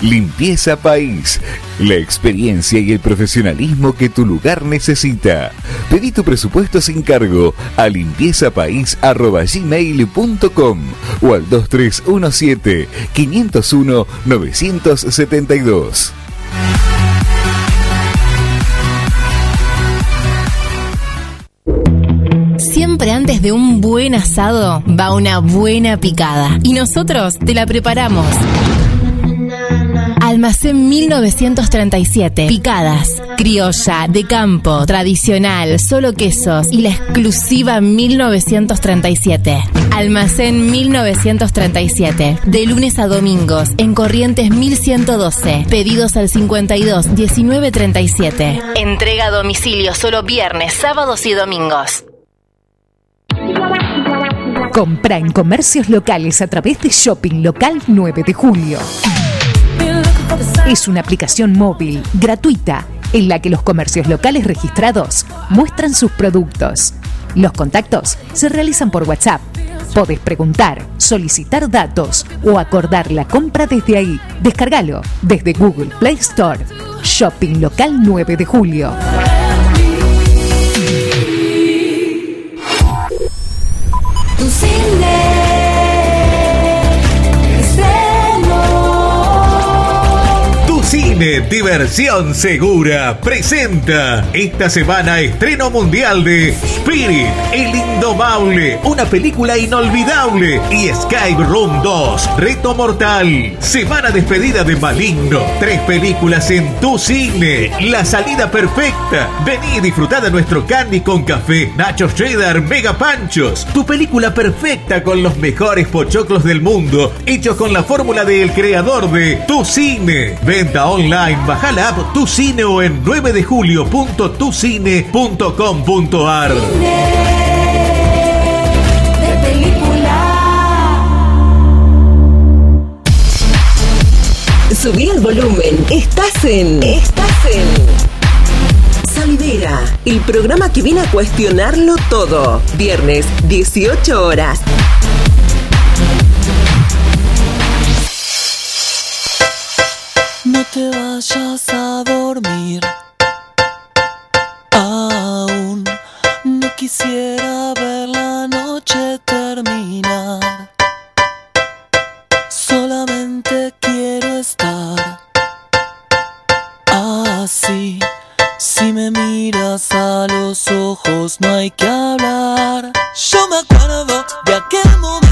Limpieza País. La experiencia y el profesionalismo que tu lugar necesita. Pedí tu presupuesto sin cargo a limpiezapais.gmail.com o al 2317-501-972. Siempre antes de un buen asado va una buena picada. Y nosotros te la preparamos. Almacén 1937. Picadas. Criolla, de campo, tradicional, solo quesos y la exclusiva 1937. Almacén 1937. De lunes a domingos en Corrientes 1112. Pedidos al 52 1937. Entrega a domicilio solo viernes, sábados y domingos. Compra en comercios locales a través de Shopping Local 9 de Julio. Es una aplicación móvil gratuita en la que los comercios locales registrados muestran sus productos. Los contactos se realizan por WhatsApp. Podés preguntar, solicitar datos o acordar la compra desde ahí. Descárgalo desde Google Play Store. Shopping Local 9 de Julio. Tu cine Diversión Segura presenta esta semana estreno mundial de Spirit, el indomable, una película inolvidable y Skype Room 2, Reto Mortal, semana despedida de Maligno, tres películas en Tu Cine, la salida perfecta. Vení y disfrutá de nuestro candy con café, nachos cheddar, mega panchos, tu película perfecta con los mejores pochoclos del mundo, hechos con la fórmula del creador de Tu Cine. Venta online, online, baja la app Tu Cine o en 9 de julio.tucine.com.ar. Subí el volumen, estás en... Estás en... Salidera, el programa que viene a cuestionarlo todo. Viernes, 18 horas. te vayas a dormir. Aún no quisiera ver la noche terminar. Solamente quiero estar así. Si me miras a los ojos no hay que hablar. Yo me acuerdo de aquel momento.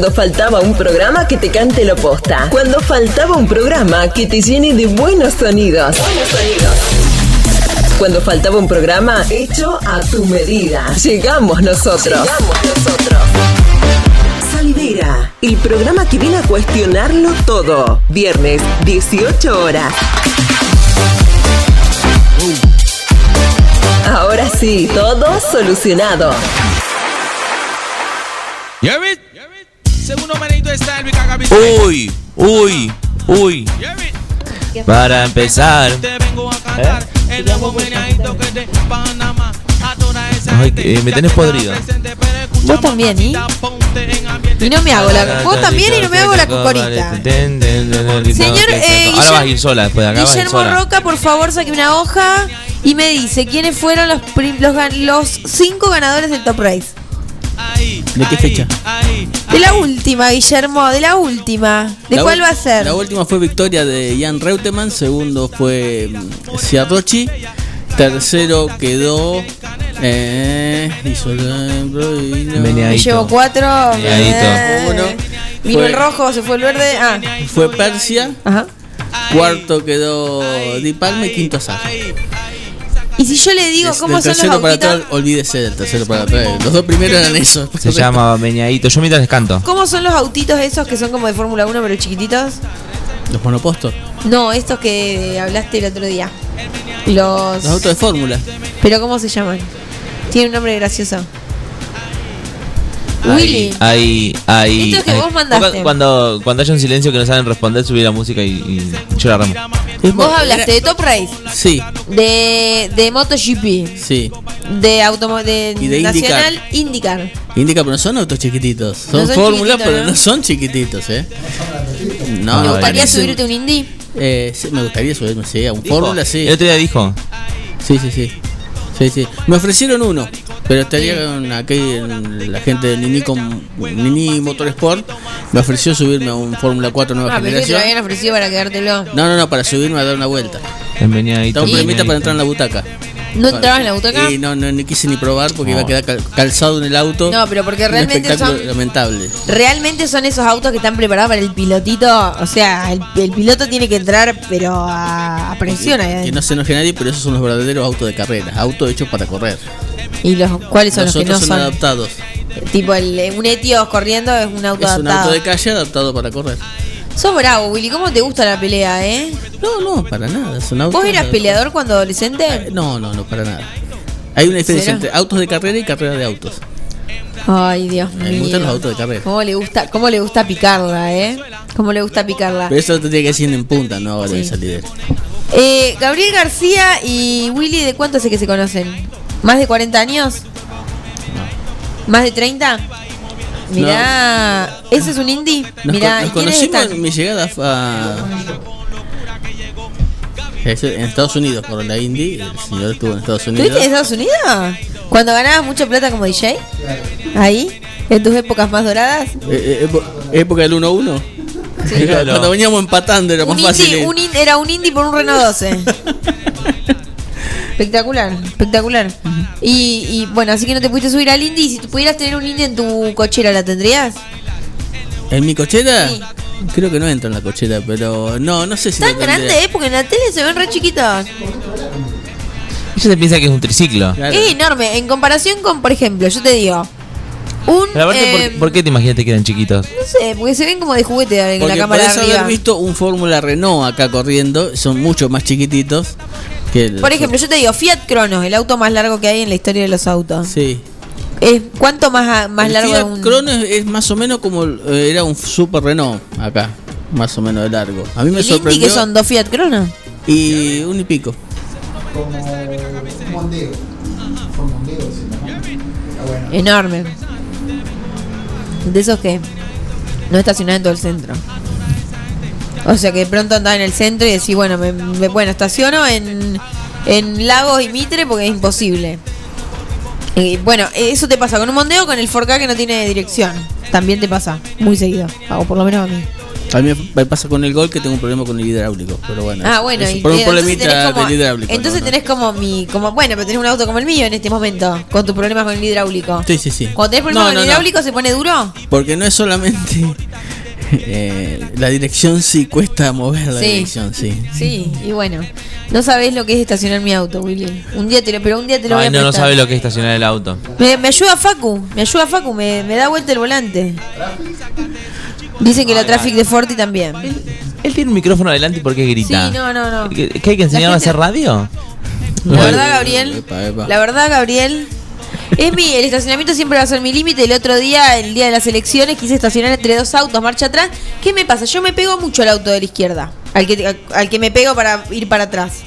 cuando faltaba un programa que te cante la posta. Cuando faltaba un programa que te llene de buenos sonidos. Buenos sonidos. Cuando faltaba un programa hecho a tu medida. Llegamos nosotros. Llegamos nosotros. Salidera, el programa que viene a cuestionarlo todo. Viernes, 18 horas. Ahora sí, todo solucionado. ¿Ya ves? Uy, uy, uy. Para empezar. Me tenés podrida. Vos también, ¿y? Y no me hago la. Vos también y no me hago la cocorita. Señor. Eh, Guillermo Roca, por favor, saque una hoja y me dice quiénes fueron los, los, los cinco ganadores del Top Race. ¿De qué fecha? De la última, Guillermo, de la última. ¿De La cuál va a ser? La última fue victoria de Jan Reutemann, segundo fue mm, Ciarrochi, tercero quedó. Eh, hizo Me llevo cuatro. eh, Uno. Vino Fue- el rojo, se fue el verde. Ah, Fue Persia. Ajá. Cuarto quedó Di Palma y quinto Sá. Y si yo le digo cómo del son los tercero para autitos, atrás, olvídese del tercero para atrás. Los dos primeros eran esos. Se llama Meñadito. Yo mientras les canto. ¿cómo son los autitos esos que son como de Fórmula 1 pero chiquititos? Los monopostos. No, estos que hablaste el otro día. Los. Los autos de fórmula. ¿Pero cómo se llaman? Tiene un nombre gracioso. Willy. Ahí, ahí. Esto que ahí. vos mandaste. Cuando, cuando haya un silencio que no saben responder, subí la música y, y yo la Vos hablaste de Top Race, Sí, de, de MotoGP, sí. de automo de, Y de Nacional IndyCar. Indica, pero no son autos chiquititos. Son, No son fórmula, chiquititos, pero ¿no? son chiquititos, ¿eh? No, ¿Te gustaría subirte un Indy? Eh, sí, me gustaría subirme, sí, a un fórmula, sí. El otro día dijo. Sí, sí, sí. Sí, sí. Me ofrecieron uno, pero estaría con aquí la gente de Nini, con, Nini Motorsport. Me ofreció subirme a un Fórmula 4 nueva Ah, que te lo generación. habían ofrecido para quedártelo. No, no, no, para subirme a dar una vuelta. Estaba un para entrar en la butaca. ¿No entrabas en la butaca? Y no, no, ni quise ni probar porque iba a quedar cal- calzado en el auto. No, pero porque Un realmente espectáculo son- lamentable. Realmente son esos autos que están preparados para el pilotito. O sea, el, el piloto tiene que entrar, pero a, a presión ahí Que adentro. no se enoje nadie, pero esos son los verdaderos autos de carrera. Autos hechos para correr. ¿Y los cuáles son los los que no son, son? adaptados. Tipo, el, un Etios corriendo es un auto Es un adaptado. auto de calle adaptado para correr. Sos bravo, Willy. ¿Cómo te gusta la pelea, eh? No, no, para nada. Es un auto ¿Vos eras peleador cuando adolescente? No, no, no, para nada. Hay una diferencia ¿Será? entre autos de carrera y carrera de autos. Ay, Dios Me gustan los mío. autos de carrera. ¿Cómo le gusta, cómo le gusta picarla, eh? ¿Cómo le gusta picarla? Pero eso te tiene que decir en punta, no ahora de Sí. salida. Eh, Gabriel García y Willy, ¿de cuánto hace que se conocen? ¿Más de 40 años? ¿Más de 30? Mirá, ¿ese es un indie? Nos, Mirá, con- ¿y nos conocimos están? en mi llegada fue a... En Estados Unidos, por la Indy, el señor estuvo en Estados Unidos. ¿Estuviste en Estados Unidos? ¿Cuando ganabas mucha plata como DJ? ¿Ahí? ¿En tus épocas más doradas? Eh, eh, épo- época del 1-1. Claro. Cuando veníamos empatando era más Un fácil. indie, un in- era un indie por un Renault 12. Espectacular, espectacular. Y, y, bueno, así que no te pudiste subir al indie. Y si tú pudieras tener un indie en tu cochera, ¿la tendrías? ¿En mi cochera? Creo que no entra en la cochera, pero no, no sé si Tan grande, ¿eh? Porque en la tele se ven re chiquitos. Ella se piensa que es un triciclo. Es enorme. En comparación con, por ejemplo, yo te digo, un. Pero aparte, ¿por- eh, ¿por, qué te imaginaste que eran chiquitos? No sé, porque se ven como de juguete en la Porque cámara de podés arriba. haber visto un Fórmula Renault acá corriendo, son mucho más chiquititos que Por ejemplo, yo te digo, Fiat Cronos, el auto más largo que hay en la historia de los autos. Sí. Es, ¿Cuánto más, a- más el largo Fiat de un.? Crono es, más o menos como eh, era un Super Renault acá, más o menos de largo. A mí me ¿El sorprendió. que son dos Fiat Cronos? Y un y pico. Enorme. De esos que no estacionás en todo el centro. O sea que de pronto andás en el centro y decís, bueno, me, me- bueno, estaciono en, en Lagos y Mitre porque es imposible. Y bueno, eso te pasa con un mondeo con el 4K que no tiene dirección. También te pasa, muy seguido. O por lo menos a mí. A mí me pasa con el gol que tengo un problema con el hidráulico, pero bueno. Ah, bueno, es y por un problemita como- del hidráulico. Entonces ¿no? ¿no? tenés como mi, como, bueno, pero tenés un auto como el mío en este momento, con tus problemas con el hidráulico. Sí, sí, sí. Cuando tenés problemas No, con el hidráulico se pone duro. Porque no es solamente eh, la dirección, sí cuesta mover la Sí. dirección, sí. Sí, y bueno, no sabés lo que es estacionar mi auto, Willy. Un día te lo, pero un día te lo voy Ay, a no, no prestar. sabe lo que es estacionar el auto. Me, me ayuda Facu, me ayuda Facu, me, me da vuelta el volante. Dicen que la traffic de Forti también. Él tiene un micrófono adelante y ¿por qué grita? Sí, no, no, no. ¿Qué, qué hay que enseñarle a hacer radio? La verdad, Gabriel, Epa, epa. la verdad, Gabriel, es mi, el estacionamiento siempre va a ser mi límite. El otro día, el día de las elecciones, quise estacionar entre dos autos, marcha atrás. ¿Qué me pasa? Yo me pego mucho al auto de la izquierda, al que, al que me pego para ir para atrás.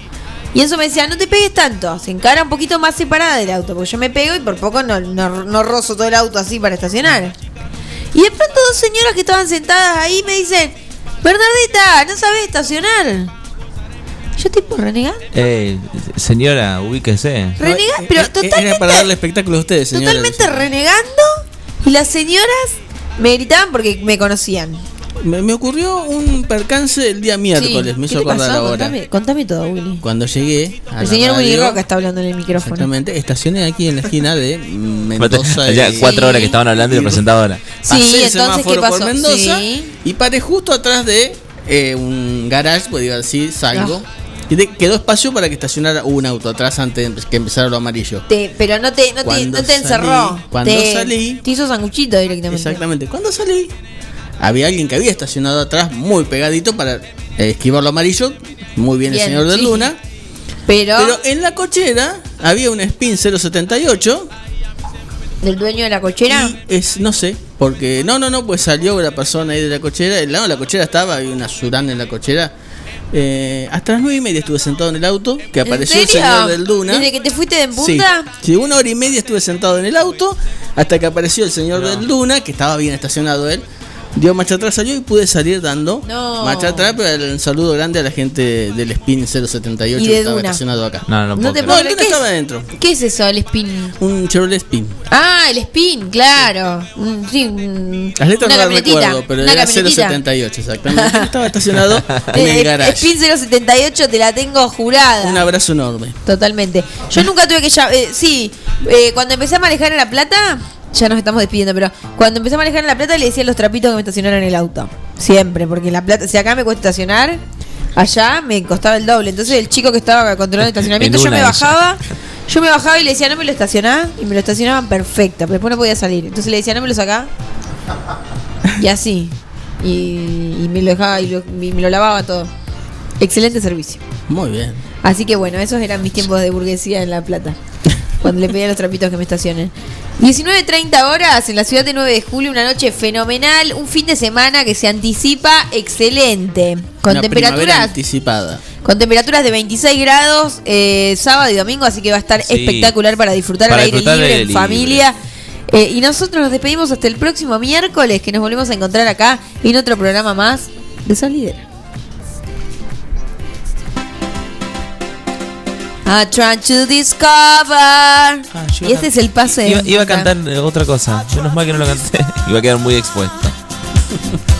Y eso me decía, no te pegues tanto, se encara un poquito más separada del auto, porque yo me pego y por poco no, no, no rozo todo el auto así para estacionar. Y de pronto dos señoras que estaban sentadas ahí me dicen, Bernardita, ¿no sabes estacionar? Yo tipo renegando. Eh, señora, ubíquese. Renega, pero Eh, eh, totalmente Era para darle espectáculo a ustedes, señores. Totalmente renegando. Y las señoras me gritaban porque me conocían. Me, me ocurrió un percance el día miércoles, Sí. me ¿Qué hizo acordar pasó? ahora. Contame, contame todo, Willy. Cuando llegué a El la señor Willy radio, Roca está hablando en el micrófono. Exactamente, estacioné aquí en la esquina de Mendoza. Ya y- cuatro horas que estaban hablando y la presentadora. Sí, Pasé entonces, ¿qué por pasó? Mendoza Sí. y paré justo atrás de eh, un garage, podría decir, salgo. Ah. Y te- quedó espacio para que estacionara un auto atrás antes de que empezara lo amarillo. Te- pero no te, no te, no te encerró. cuando te, salí- Te hizo sanguchito directamente. Exactamente. Cuando salí, había alguien que había estacionado atrás muy pegadito para esquivar lo amarillo. Muy bien, Bien, el señor de sí. Luna. Pero, Pero en la cochera había un Spin 078. del dueño de la cochera. Es, no sé, porque no, no, no, pues salió la persona ahí de la cochera. El lado de la cochera estaba, había una surana en la cochera. Eh, hasta las nueve y media estuve sentado en el auto, que ¿En apareció el señor del Duna. Desde que te fuiste de Sí, punta. sí, una hora y media estuve sentado en el auto hasta que apareció el señor del Luna, que estaba bien estacionado él. Dio marcha atrás, salió y pude salir dando No. marcha atrás, pero un saludo grande a la gente del Spin 078 Y que estaba estacionado acá. No, no, No te puedo el ¿Qué estaba es? adentro. ¿Qué es eso, el spin? Un Chevrolet Spin. Ah, el spin, claro. Sí, mm, Las letras una no las recuerdo, pero era camionetita. 078 exactamente. estaba estacionado en Eh, el garage. Spin 078 te la tengo jurada. Un abrazo enorme. Totalmente. Yo nunca tuve que llamar. sí, eh, cuando empecé a manejar en La Plata, ya nos estamos despidiendo, pero cuando empecé a manejar en La Plata le decía los trapitos que me estacionaran en el auto. Siempre, porque en La Plata, si acá me cuesta estacionar, allá me costaba el doble. Entonces el chico que estaba controlando el estacionamiento, En yo me bajaba. Yo me bajaba y le decía, no me lo estacioná. Y me lo estacionaban perfecto. Pero después no podía salir. Entonces le decía, no me lo sacá. Y así. Y, y me lo dejaba y, lo- y me lo lavaba todo. Excelente servicio. Muy bien. Así que bueno, esos eran mis tiempos de burguesía en La Plata. Cuando le pedía los trapitos que me estacionen. 19.30 horas en la ciudad de 9 de julio, una noche fenomenal, un fin de semana que se anticipa excelente. Con Una temperaturas anticipada. con temperaturas de 26 grados eh, sábado y domingo, así que va a estar Sí. espectacular para disfrutar al aire libre, en familia. Eh, y nosotros nos despedimos hasta el próximo miércoles, que nos volvemos a encontrar acá en otro programa más de Salidera. I try to discover. yo y este es el pase. Iba, iba a cantar otra cosa. Menos mal que no lo canté. Iba a quedar muy expuesto.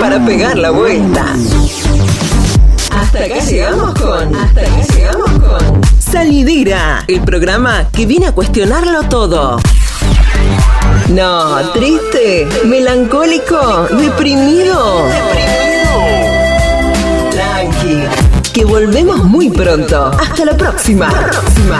para pegar la vuelta. Hasta acá llegamos con. Hasta acá llegamos con. Salidera, el programa que viene a cuestionarlo todo. No, triste, melancólico, deprimido. Tranqui, que volvemos muy pronto. Hasta la próxima. próxima.